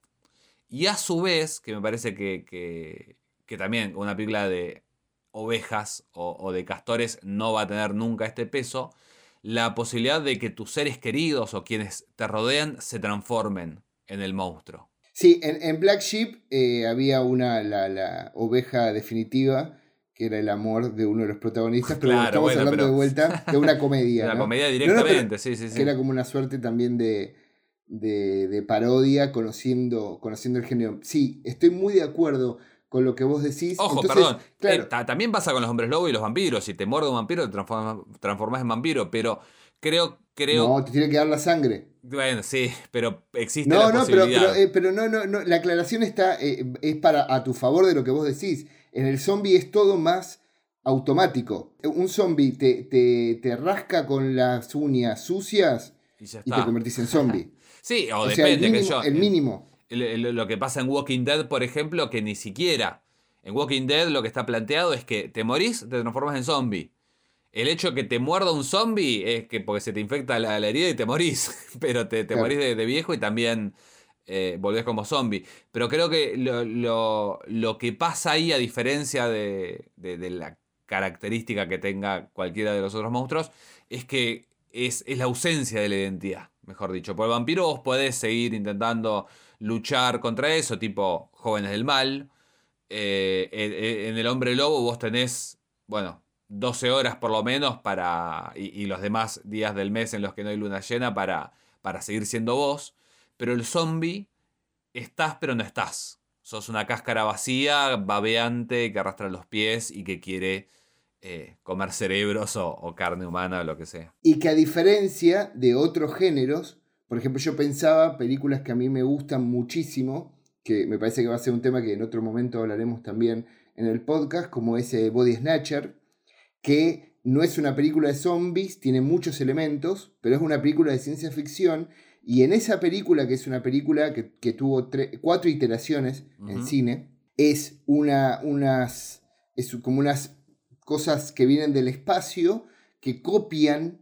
Y a su vez, que me parece que, que, también una película de ovejas o, de castores no va a tener nunca este peso, la posibilidad de que tus seres queridos o quienes te rodean se transformen en el monstruo. Sí, en, Black Sheep eh, había una, la oveja definitiva, que era el amor de uno de los protagonistas, pero estamos hablando de vuelta de una comedia. una comedia directamente, sí, sí, sí. Que era como una suerte también de, de, parodia, conociendo, conociendo el género. Sí, estoy muy de acuerdo con lo que vos decís. Ojo, perdón. Eh, también pasa con los hombres lobo y los vampiros. Si te muerde un vampiro, te transformas, en vampiro. Pero creo, creo. No, te tiene que dar la sangre. Bueno, sí, pero existe la no, posibilidad. Pero, eh, pero, no, no, no. La aclaración está, eh, es para a tu favor de lo que vos decís. En el zombie es todo más automático. Un zombie te, te, rasca con las uñas sucias y, te convertís en zombie. sí, o, depende, el mínimo, que El mínimo. lo que pasa en Walking Dead, por ejemplo, que ni siquiera. En Walking Dead lo que está planteado es que te morís, te transformas en zombie. El hecho que te muerda un zombie es que porque se te infecta la, herida y te morís. Pero te, morís de, viejo y también eh, volvés como zombie. Pero creo que lo, que pasa ahí, a diferencia de, la característica que tenga cualquiera de los otros monstruos, es que es, la ausencia de la identidad, mejor dicho. Por el vampiro vos podés seguir intentando luchar contra eso, tipo jóvenes del mal. Eh, en el hombre lobo vos tenés, bueno, 12 horas por lo menos para, y, los demás días del mes en los que no hay luna llena para, para seguir siendo vos. Pero el zombie, estás pero no estás. Sos una cáscara vacía, babeante, que arrastra los pies y que quiere eh, comer cerebros o, carne humana o lo que sea. Y que a diferencia de otros géneros, por ejemplo, yo pensaba películas que a mí me gustan muchísimo, que me parece que va a ser un tema que en otro momento hablaremos también en el podcast, como ese Body Snatcher, que no es una película de zombies, tiene muchos elementos, pero es una película de ciencia ficción y en esa película, que es una película que, tuvo cuatro iteraciones en cine, es una, unas, es como unas cosas que vienen del espacio que copian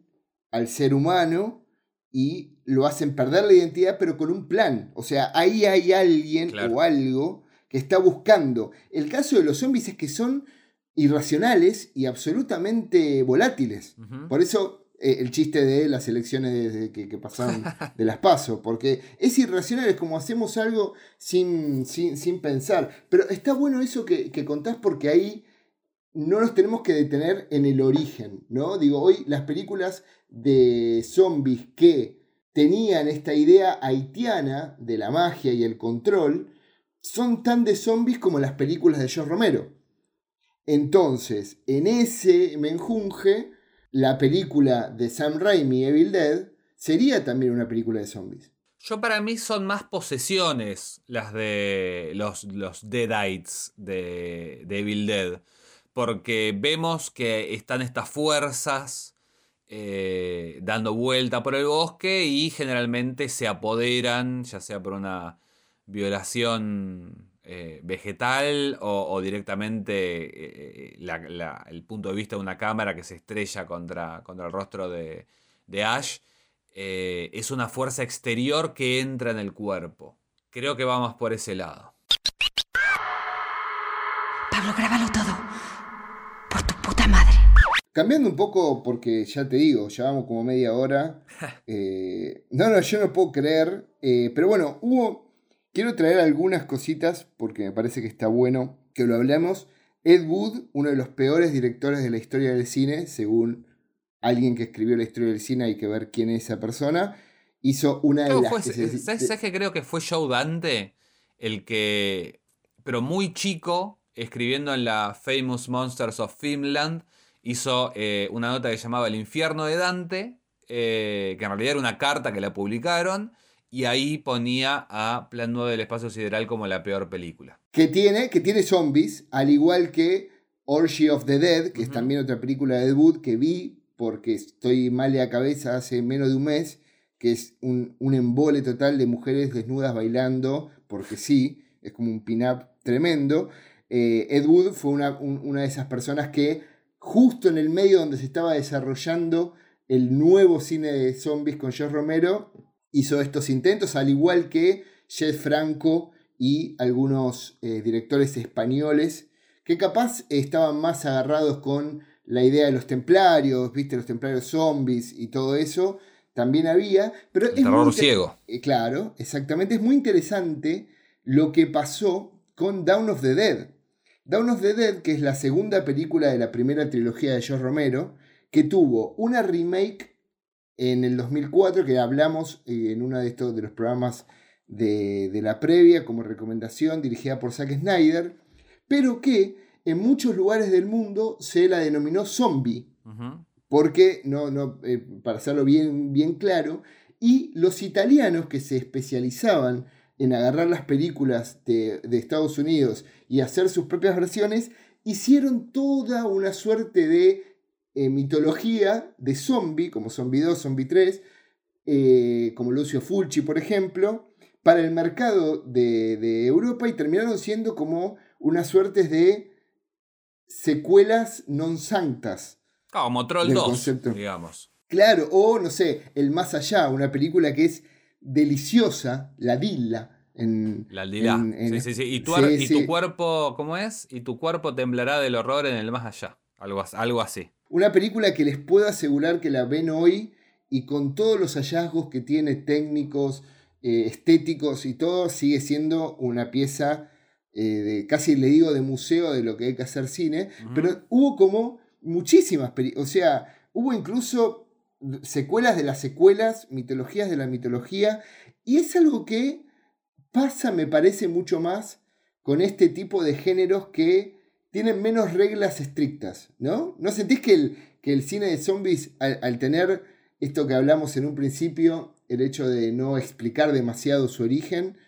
al ser humano y lo hacen perder la identidad, pero con un plan. O sea, ahí hay alguien o algo que está buscando. El caso de los zombies es que son irracionales y absolutamente volátiles. Por eso el chiste de las elecciones que, que pasaron de las pasos, porque es irracional, es como hacemos algo sin, sin, pensar. Pero está bueno eso que, que, contás porque ahí no nos tenemos que detener en el origen, ¿no? Digo, hoy las películas de zombies que tenían esta idea haitiana de la magia y el control, son tan de zombies como las películas de George Romero. Entonces, en ese menjunje, la película de Sam Raimi, Evil Dead, sería también una película de zombies. Yo para mí son más posesiones las de los, los Deadites de, de Evil Dead. Porque vemos que están estas fuerzas eh, dando vuelta por el bosque y generalmente se apoderan, ya sea por una violación eh, vegetal o, directamente eh, el punto de vista de una cámara que se estrella contra, contra el rostro de, de Ash. es una fuerza exterior que entra en el cuerpo. Creo que vamos por ese lado. Pablo, grábalo todo. Por tu puta madre. Cambiando un poco, porque ya te digo, llevamos como media hora. Eh, no, no, yo no puedo creer. Eh, pero bueno, hubo. Quiero traer algunas cositas porque me parece que está bueno que lo hablemos. Ed Wood, uno de los peores directores de la historia del cine, según alguien que escribió la historia del cine, hay que ver quién es esa persona. Hizo una de las. ¿Sabes que creo que fue Joe Dante el que. Pero muy chico, escribiendo en la Famous Monsters of Finland hizo eh, una nota que llamaba El infierno de Dante, eh, que en realidad era una carta que la publicaron, y ahí ponía a Plan 9 del Espacio Sideral como la peor película. Que tiene, que tiene zombies, al igual que Orgy of the Dead, que es también otra película de Ed que vi porque estoy mal de la cabeza hace menos de un mes, que es un, un embole total de mujeres desnudas bailando, porque sí, es como un pin-up tremendo. Eh, Ed Wood fue una, una de esas personas que justo en el medio donde se estaba desarrollando el nuevo cine de zombies con George Romero, hizo estos intentos, al igual que Jeff Franco y algunos eh, directores españoles, que capaz estaban más agarrados con la idea de los templarios, viste, los templarios zombies y todo eso, también había, pero... El terror ciego. Eh, claro, exactamente, es muy interesante lo que pasó con Down of the Dead. Dawn of the Dead, que es la segunda película de la primera trilogía de George Romero, que tuvo una remake en el 2004, que hablamos eh, en uno de estos de los programas de, la previa como recomendación, dirigida por Zack Snyder, pero que en muchos lugares del mundo se la denominó zombie, porque, no, no, eh, para hacerlo bien, bien claro, y los italianos que se especializaban en agarrar las películas de, Estados Unidos y hacer sus propias versiones, hicieron toda una suerte de eh, mitología de zombie, como Zombie 2, Zombie 3, eh, como Lucio Fulci, por ejemplo, para el mercado de, Europa y terminaron siendo como una suerte de secuelas non sanctas. como Troll 2, digamos. Claro, o no sé, El Más Allá, una película que es deliciosa, la dilla. En, la dila. sí, sí, sí. Y, tu, cuerpo, ¿cómo es? Y tu cuerpo temblará del horror en el más allá. Algo, algo así. Una película que les puedo asegurar que la ven hoy y con todos los hallazgos que tiene técnicos, eh, estéticos y todo, sigue siendo una pieza eh, de, casi le digo, de museo de lo que hay que hacer cine. Pero hubo como muchísimas películas. O sea, hubo incluso secuelas de las secuelas, mitologías de la mitología, y es algo que pasa, me parece, mucho más con este tipo de géneros que tienen menos reglas estrictas, ¿no? ¿No sentís que el, que el cine de zombies, al, tener esto que hablamos en un principio, el hecho de no explicar demasiado su origen,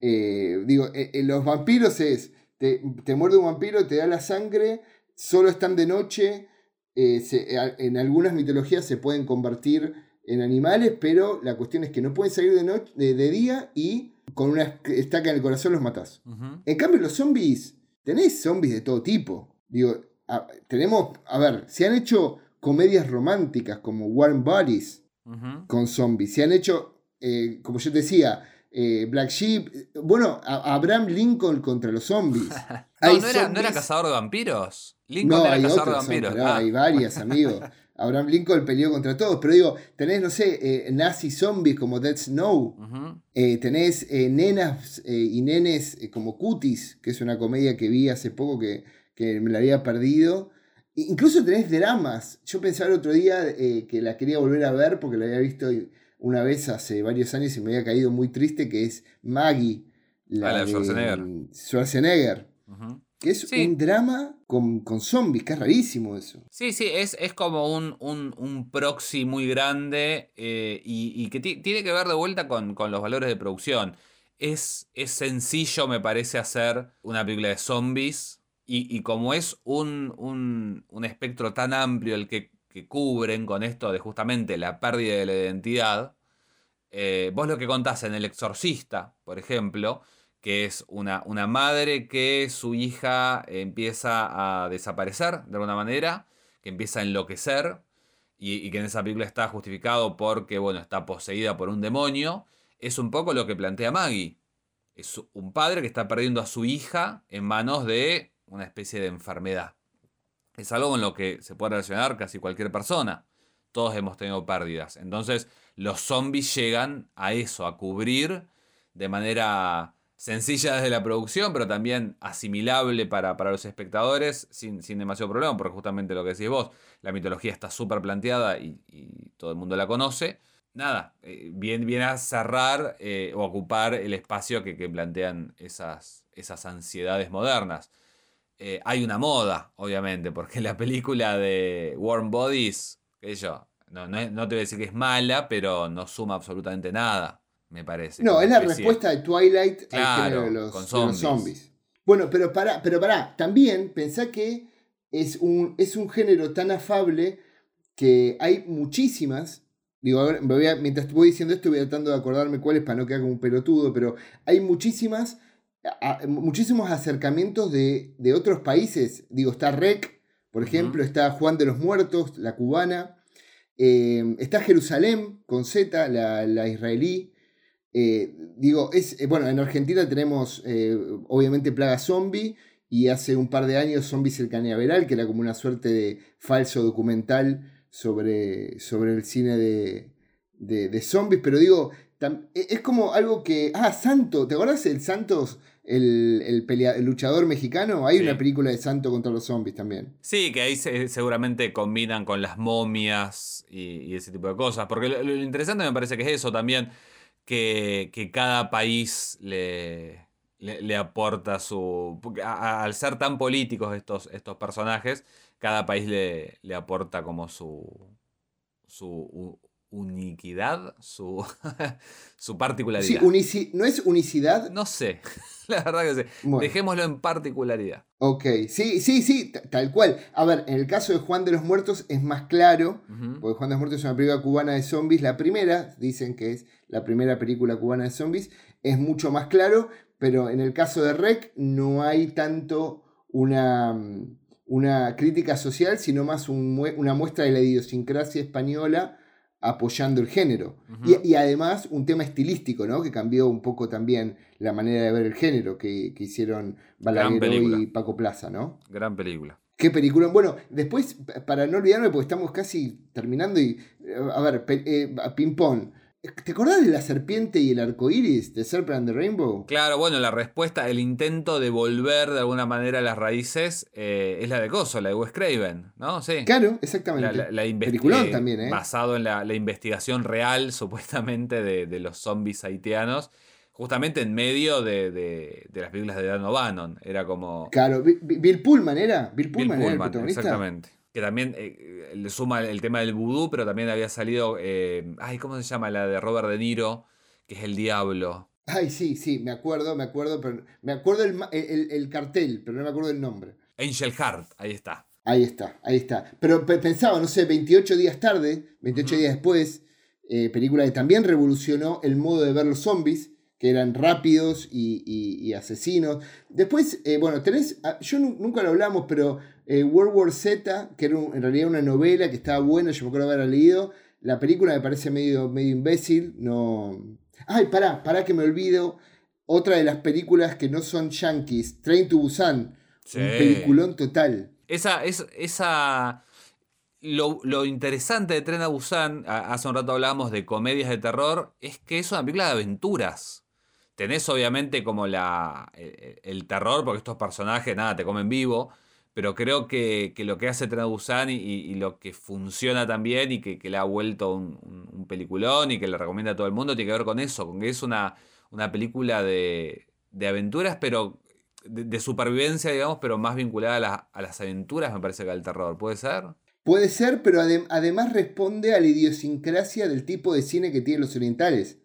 eh, digo, en, eh, los vampiros es, te, te muerde un vampiro, te da la sangre, solo están de noche, eh, eh, en algunas mitologías se pueden convertir en animales, pero la cuestión es que no pueden salir de, noche, de, día y con una estaca en el corazón los matás. En cambio, los zombies, tenés zombies de todo tipo. Digo, tenemos, a ver, se han hecho comedias románticas como Warm Bodies con zombies. Se han hecho, eh, como yo decía, Black Sheep. Bueno, Abraham Lincoln contra los zombies. ¿no, era, ¿No era cazador de vampiros? Lincoln no, hay ah. Hay varias, amigo. Abraham Lincoln peleó contra todos, pero digo, tenés, no sé, eh, nazi zombies como Dead Snow, eh, tenés eh, nenas y nenes como Cuties, que es una comedia que vi hace poco que, me la había perdido. Incluso tenés dramas. Yo pensaba el otro día que la quería volver a ver porque la había visto una vez hace varios años y me había caído muy triste, que es Maggie, la, Ah, la de Schwarzenegger. Schwarzenegger, que es Sí. un drama con, zombies, que es rarísimo eso. Sí, sí, es, es como un, un- un proxy muy grande eh, y, y que ti- tiene que ver de vuelta con, con los valores de producción. Es, es sencillo, me parece, hacer una película de zombies y, y como es un, un- un espectro tan amplio el que, que cubren con esto de justamente la pérdida de la identidad, eh, vos lo que contás en El Exorcista, por ejemplo, que es una, una madre que su hija empieza a desaparecer de alguna manera, que empieza a enloquecer, y, que en esa película está justificado porque, bueno, está poseída por un demonio, es un poco lo que plantea Maggie. Es un padre que está perdiendo a su hija en manos de una especie de enfermedad. Es algo con lo que se puede relacionar casi cualquier persona. Todos hemos tenido pérdidas. Entonces, los zombies llegan a eso, a cubrir de manera sencilla desde la producción, pero también asimilable para, para los espectadores sin, sin demasiado problema, porque justamente lo que decís vos, la mitología está súper planteada y, y todo el mundo la conoce. Nada, eh, viene, viene a cerrar eh, o ocupar el espacio que, que plantean esas, esas ansiedades modernas. Eh, hay una moda, obviamente, porque la película de Warm Bodies, sé yo, no, no, no te voy a decir que es mala, pero no suma absolutamente nada, me parece. No, es la respuesta de Twilight Claro, al género de los, con de los zombies. zombies. Bueno, pero pará, pero pará, también pensá que es un, es un género tan afable que hay muchísimas. Digo, a ver, me voy a- mientras voy diciendo esto, voy tratando de acordarme cuáles para no quedar como un pelotudo, pero hay muchísimas, a- muchísimos acercamientos de, de otros países. Digo, está Rec, por ejemplo, está Juan de los Muertos, la cubana. eh, está Jerusalén con Z, la, la israelí. Eh, digo, es, eh, bueno, en Argentina tenemos eh, obviamente Plaga Zombie y hace un par de años Zombies el Cañaveral, que era como una suerte de falso documental sobre, sobre el cine de, de, de zombies, pero digo, tam- e- es como algo que... Ah, Santo, ¿te acuerdas del Santos, el, el, pelea- el luchador mexicano? Hay Sí. una película de Santo contra los zombies también. Sí, que ahí se- seguramente combinan con las momias y, y ese tipo de cosas. Porque lo, lo interesante me parece que es eso también, que, que cada país le, le, le aporta su... al ser tan políticos estos, estos personajes, cada país le, le aporta como su, su uniquidad, su, su Sí, particularidad. unici- ¿No es unicidad? No sé, la verdad que sé. Bueno. Dejémoslo en particularidad. Ok, sí, sí, sí, tal cual. A ver, en el caso de Juan de los Muertos es más claro, porque Juan de los Muertos es una película cubana de zombies. La primera, dicen que es la primera película cubana de zombies, es mucho más claro, pero en el caso de Rec no hay tanto una, una crítica social, sino más un una muestra de la idiosincrasia española apoyando el género. Y, y además un tema estilístico, ¿no? Que cambió un poco también la manera de ver el género que, que hicieron Balagueró y Paco Plaza, ¿no? Gran película. Qué película. Bueno, después, para no olvidarme, porque estamos casi terminando y. eh, A ver, eh, ping-pong. ¿Te acordás de la serpiente y el arco iris de Serpent and the Rainbow? Claro, bueno, la respuesta, el intento de volver de alguna manera a las raíces eh, es la de Coso, la de Wes Craven, ¿no? Sí. Claro, exactamente. La, la- la investi- Peliculón eh, también, ¿eh? Basado en la, la investigación real, supuestamente, de, de los zombies haitianos, justamente en medio de, de- de las películas de Dan O'Bannon. Era como. Claro, Bi- Bi- Bill Pullman era. Bill Bill Pullman, era el protagonista. exactamente. Que también eh, le suma el tema del vudú, pero también había salido. eh, ay, ¿cómo se llama? La de Robert De Niro, que es El Diablo. Ay, sí, sí, me acuerdo, me acuerdo, pero me acuerdo el, el- el- el cartel, pero no me acuerdo el nombre. Angel Heart, ahí está. Ahí está, ahí está. Pero pe- pensaba, no sé, 28 días tarde, 28 Ujú. días después, eh, película que también revolucionó el modo de ver los zombies, que eran rápidos y, y- y asesinos. Después, eh, bueno, tenés, ah, yo nu- nunca lo hablamos, pero eh, World War Z, que era un- en realidad una novela que estaba buena, yo me acuerdo haberla leído. La película me parece medio, medio imbécil, no... Ay, pará, pará que me olvido. Otra de las películas que no son yankees, Train to Busan, Sí. un peliculón total. Esa, es, esa. Lo, lo interesante de Tren a Busan, a- hace un rato hablábamos de comedias de terror, es que es una película de aventuras. Tenés obviamente como la, el, el terror, porque estos personajes, nada, te comen vivo, pero creo que, que lo que hace Tren y, lo que funciona también y que, que le ha vuelto un, un- peliculón y que le recomienda a todo el mundo tiene que ver con eso, con que es una, una película de, de aventuras, pero de, supervivencia, digamos, pero más vinculada a, la- a las aventuras, me parece que al terror. ¿Puede ser? Puede ser, pero adem- además responde a la idiosincrasia del tipo de cine que tienen los orientales.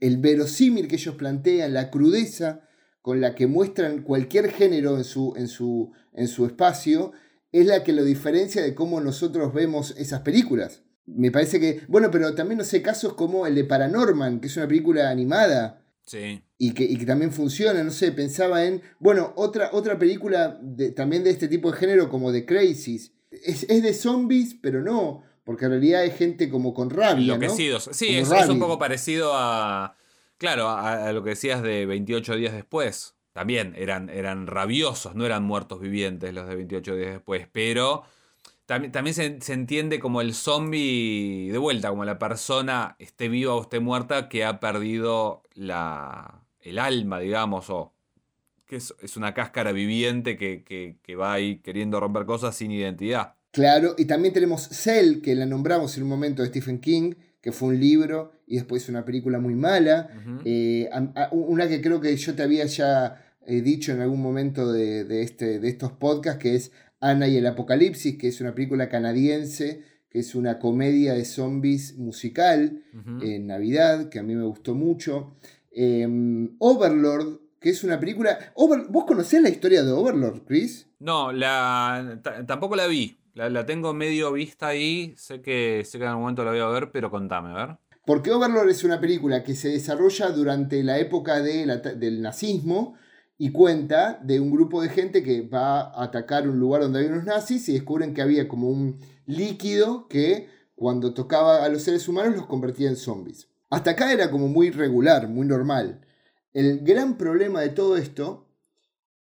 El verosímil que ellos plantean, la crudeza con la que muestran cualquier género en su, en su, en su espacio, es la que lo diferencia de cómo nosotros vemos esas películas. Me parece que, bueno, pero también no sé, casos como el de Paranorman, que es una película animada, Sí. y que, y que también funciona, no sé, pensaba en, bueno, otra, otra película de- también de este tipo de género como The Crazies. Es, es de zombies, pero no, porque en realidad hay gente como con rabia, ¿no? Enloquecidos. Sí, es, es un poco parecido a. Claro, a, lo que decías de 28 días después. También eran, eran rabiosos, no eran muertos vivientes los de 28 días después. Pero también, también se, se entiende como el zombie de vuelta, como la persona, esté viva o esté muerta, que ha perdido la, el alma, digamos, o que es, es una cáscara viviente que, que, que va ahí queriendo romper cosas sin identidad. Claro, y también tenemos Cell, que la nombramos en un momento de Stephen King, que fue un libro y después una película muy mala. Eh, a- a- una que creo que yo te había ya eh, dicho en algún momento de, de este, de estos podcasts, que es Ana y el Apocalipsis, que es una película canadiense, que es una comedia de zombies musical en Navidad, que a mí me gustó mucho. Eh, Overlord, que es una película... Over- ¿Vos conocés la historia de Overlord, Chris? No, la, ta- tampoco la vi. La, la tengo medio vista ahí. Sé que, sé que en algún momento la voy a ver, pero contame, a ver. Porque Overlord es una película que se desarrolla durante la época del nazismo y cuenta de un grupo de gente que va a atacar un lugar donde hay unos nazis y descubren que había como un líquido que cuando tocaba a los seres humanos los convertía en zombies. Hasta acá era como muy regular, muy normal. El gran problema de todo esto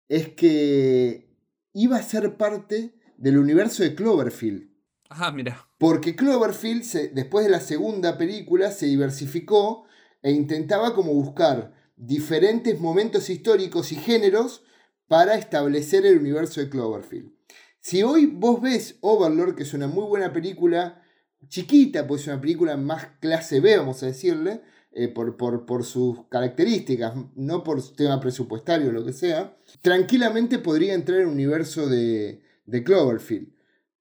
es que iba a ser parte del universo de Cloverfield. Ah, mira. Porque Cloverfield, se- después de la segunda película, se diversificó e intentaba como buscar diferentes momentos históricos y géneros para establecer el universo de Cloverfield. Si hoy vos ves Overlord, que es una muy buena película, chiquita, pues es una película más clase B, vamos a decirle, eh, por, por- por sus características, no por tema presupuestario o lo que sea, tranquilamente podría entrar en el universo de, de Cloverfield.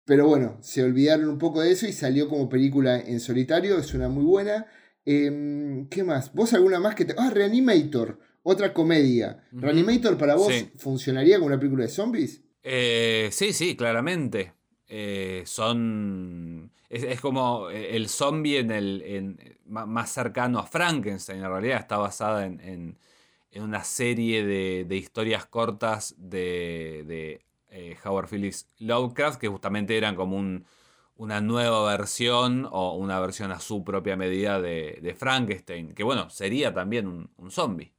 Pero bueno, se olvidaron un poco de eso y salió como película en solitario, es una muy buena. Em, ¿Qué más? ¿Vos alguna más que te... Ah, Reanimator, otra comedia. ¿Reanimator para vos Sí. funcionaría como una película de zombies? Eh, sí, sí, claramente. Eh, son. Es, es como el zombie en el. en- más cercano a Frankenstein. En realidad está basada en, en- en una serie de, de historias cortas de, de eh, Howard Phillips Lovecraft, que justamente eran como un- una nueva versión o una versión a su propia medida de, Frankenstein. Que bueno, sería también un, un zombie.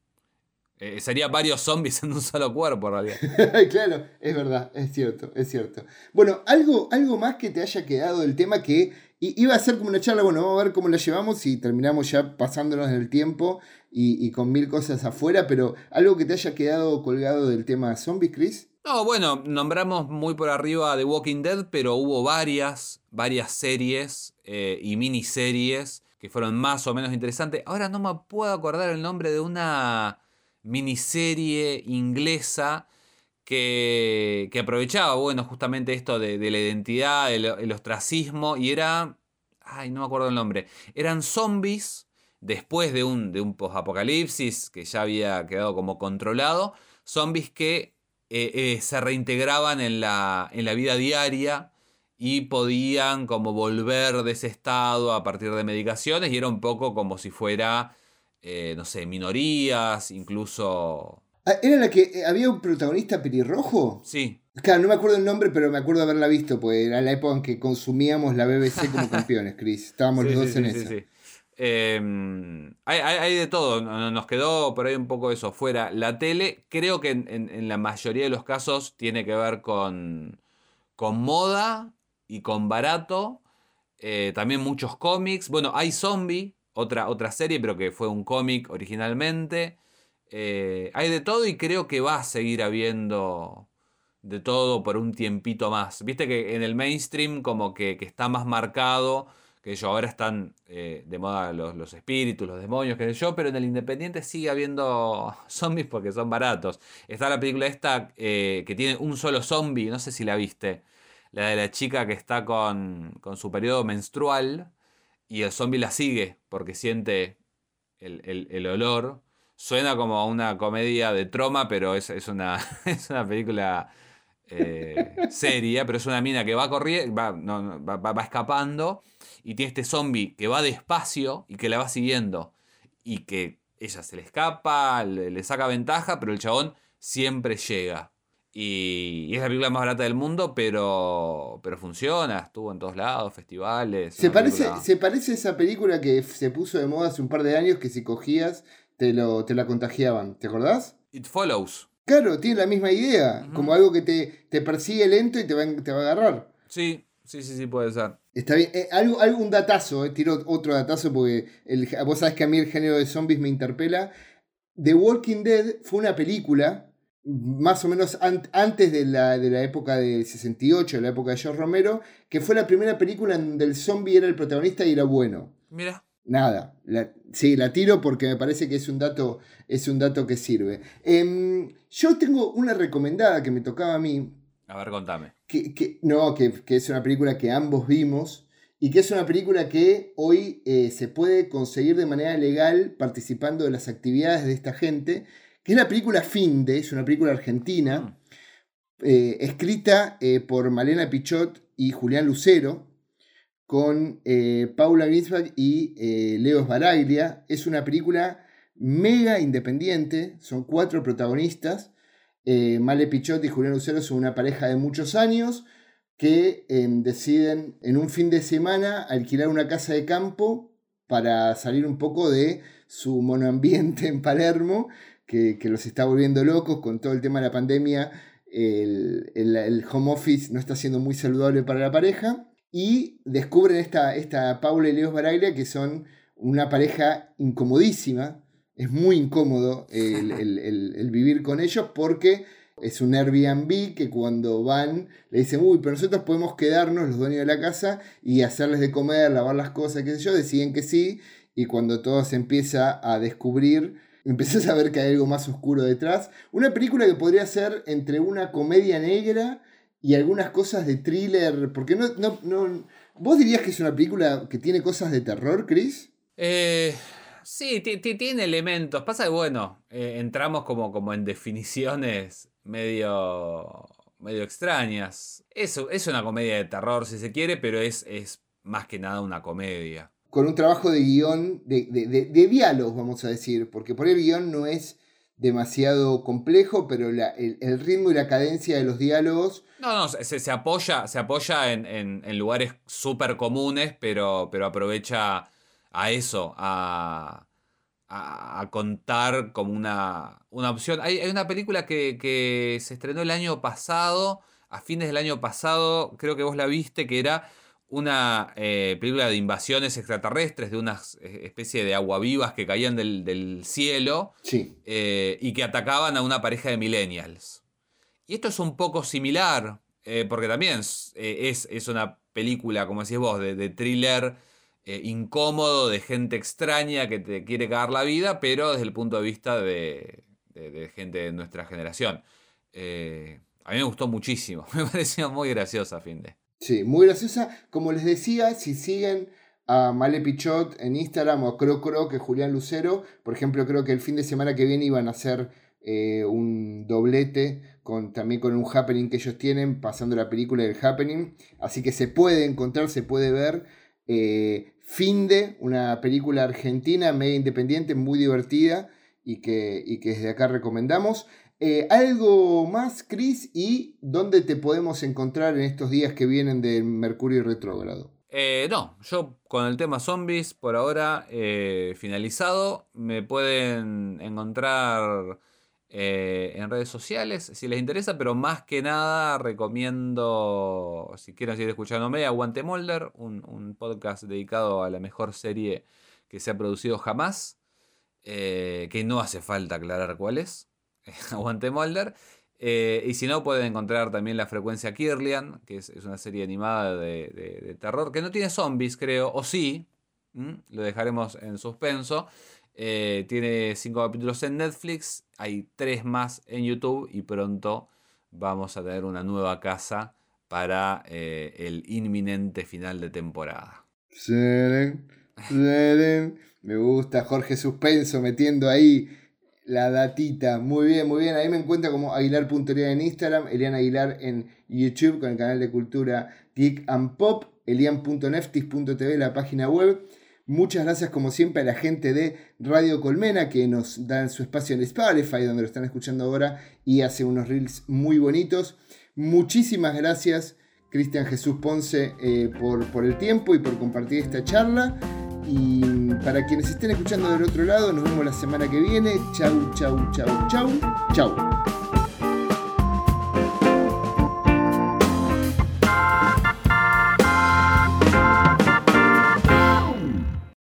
Eh, sería varios zombies en un solo cuerpo, en realidad. claro, es verdad, es cierto, es cierto. Bueno, algo, algo más que te haya quedado del tema que iba a ser como una charla, bueno, vamos a ver cómo la llevamos y terminamos ya pasándonos del tiempo y, y con mil cosas afuera, pero algo que te haya quedado colgado del tema zombies, Chris. No, bueno, nombramos muy por arriba The Walking Dead, pero hubo varias, varias series eh, y miniseries que fueron más o menos interesantes. Ahora no me puedo acordar el nombre de una miniserie inglesa que, que aprovechaba, bueno, justamente esto de, de la identidad, el, el ostracismo, y era, ay, no me acuerdo el nombre, eran zombies después de un, de un post-apocalipsis que ya había quedado como controlado, zombies que eh, eh, se reintegraban en la, en la vida diaria y podían como volver de ese estado a partir de medicaciones y era un poco como si fuera, eh, no sé, minorías, incluso... Ah, ¿Era la que había un protagonista pelirrojo? Sí, Claro, no me acuerdo el nombre, pero me acuerdo haberla visto, pues era la época en que consumíamos la BBC como campeones, Chris. Estábamos Sí, los dos sí, en sí. Eh, hay, de todo, no- no- nos quedó por ahí un poco eso fuera. La tele, creo que en la mayoría de los casos tiene que ver con, con moda y con barato. Eh, también muchos cómics. Bueno, hay Zombie, otra, otra serie, pero que fue un cómic originalmente. Eh, hay de todo y creo que va a seguir habiendo de todo por un tiempito más. Viste que en el mainstream como que, que está más marcado, que yo ahora están eh, de moda los, los, espíritus, los demonios, que yo, pero en el independiente sigue habiendo zombies porque son baratos. Está la película esta eh, que tiene un solo zombie, no sé si la viste, la de la chica que está con, con su periodo menstrual y el zombie la sigue porque siente el, el, el olor. Suena como una comedia de troma, pero es, es, una, es una película eh, seria, pero es una mina que va corriendo, va, no, va, va, escapando y tiene este zombie que va despacio y que la va siguiendo y que ella se le escapa, le, le saca ventaja, pero el chabón siempre llega. Y, y, es la película más barata del mundo, pero, pero funciona, estuvo en todos lados, festivales. Se parece, película... se parece a esa película que se puso de moda hace un par de años que si cogías te, lo, te la contagiaban, ¿te acordás? It Follows. Claro, tiene la misma idea, uh -huh. como algo que te, te persigue lento y te va, te va a agarrar. Sí, sí, sí, sí, puede ser. Está bien, eh, algo, algo, un datazo, eh, tiro otro datazo porque el, vos sabés que a mí el género de zombies me interpela. The Walking Dead fue una película más o menos an antes de la, de la época del 68, de la época de George Romero, que fue la primera película en donde el zombie era el protagonista y era bueno. Mira. Nada, la, sí, la tiro porque me parece que es un dato, es un dato que sirve. Eh, yo tengo una recomendada que me tocaba a mí. A ver, contame. Que, que, no, que, que, es una película que ambos vimos y que es una película que hoy eh, se puede conseguir de manera legal participando de las actividades de esta gente que es la película Finde, es una película argentina, eh, escrita eh, por Malena Pichot y Julián Lucero, con eh, Paula Ginsberg y Leo Sbaraglia. Es una película mega independiente, son cuatro protagonistas. Male Pichot y Julián Lucero son una pareja de muchos años que deciden en un fin de semana alquilar una casa de campo para salir un poco de su monoambiente en Palermo que, que, los está volviendo locos con todo el tema de la pandemia. El, el, home office no está siendo muy saludable para la pareja. Y descubren esta, esta Paula y Leo Baraglia que son una pareja incomodísima. Es muy incómodo el, el, vivir con ellos porque es un Airbnb que cuando van le dicen, uy, pero nosotros podemos quedarnos, los dueños de la casa, y hacerles de comer, lavar las cosas, qué sé yo, deciden que sí. Y cuando todo se empieza a descubrir empecé a ver que hay algo más oscuro detrás. Una película que podría ser entre una comedia negra y algunas cosas de thriller. Porque no, no, no. ¿Vos dirías que es una película que tiene cosas de terror, Chris? Eh. Sí, tiene elementos. Pasa que, bueno, eh, entramos como, como en definiciones medio, medio extrañas. Eso es una comedia de terror, si se quiere, pero es, es más que nada una comedia con un trabajo de guion, de, de, de, de, diálogos, vamos a decir, porque por el guion no es demasiado complejo, pero el, ritmo y la cadencia de los diálogos... No, no, se, apoya, se apoya en, en, en lugares súper comunes, pero, pero aprovecha a eso, a, a, a, contar como una, una opción. Hay, hay una película que se estrenó el año pasado, a fines del año pasado, creo que vos la viste, que era una eh, película de invasiones extraterrestres, de una especie de aguavivas que caían del, del cielo sí. eh, y que atacaban a una pareja de millennials. Y esto es un poco similar, eh, porque también es, es, una película, como decís vos, de, de thriller eh, incómodo, de gente extraña que te quiere cagar la vida, pero desde el punto de vista de, de, de gente de nuestra generación. Eh, a mí me gustó muchísimo, me pareció muy graciosa, Finde. Sí, muy graciosa. Como les decía, si siguen a Male Pichot en Instagram o Cro Cro, que Julián Lucero, por ejemplo, creo que el fin de semana que viene iban a hacer eh, un doblete con, también con un happening que ellos tienen, pasando la película del happening. Así que se puede encontrar, se puede ver. Eh, Finde, una película argentina, media independiente, muy divertida y que, y que desde acá recomendamos. Eh, ¿Algo más, Chris? ¿Y dónde te podemos encontrar en estos días que vienen del Mercurio retrógrado? Eh, no, yo con el tema zombies por ahora eh, finalizado. Me pueden encontrar en redes sociales si les interesa, pero más que nada recomiendo, si quieren seguir escuchándome, Aguante Molder, un, un podcast dedicado a la mejor serie que se ha producido jamás, que no hace falta aclarar cuál es. Aguante Molder. Eh, y si no, pueden encontrar también la frecuencia Kirlian, que es, una serie animada de, terror, que no tiene zombies, creo, o sí, lo dejaremos en suspenso. Eh, tiene cinco capítulos en Netflix, hay tres más en YouTube y pronto vamos a tener una nueva casa para eh, el inminente final de temporada. Me gusta Jorge Suspenso metiendo ahí la datita. Muy bien, muy bien. Ahí me encuentra como Aguilar.elian en Instagram, Elian Aguilar en YouTube con el canal de cultura Geek and Pop, elian.neftis.tv, la página web. Muchas gracias como siempre a la gente de Radio Colmena que nos dan su espacio en Spotify donde lo están escuchando ahora y hace unos reels muy bonitos. Muchísimas gracias Cristian Jesús Ponce eh, por, por el tiempo y por compartir esta charla. Y para quienes estén escuchando del otro lado, nos vemos la semana que viene. Chau, chau, chau, chau, chau.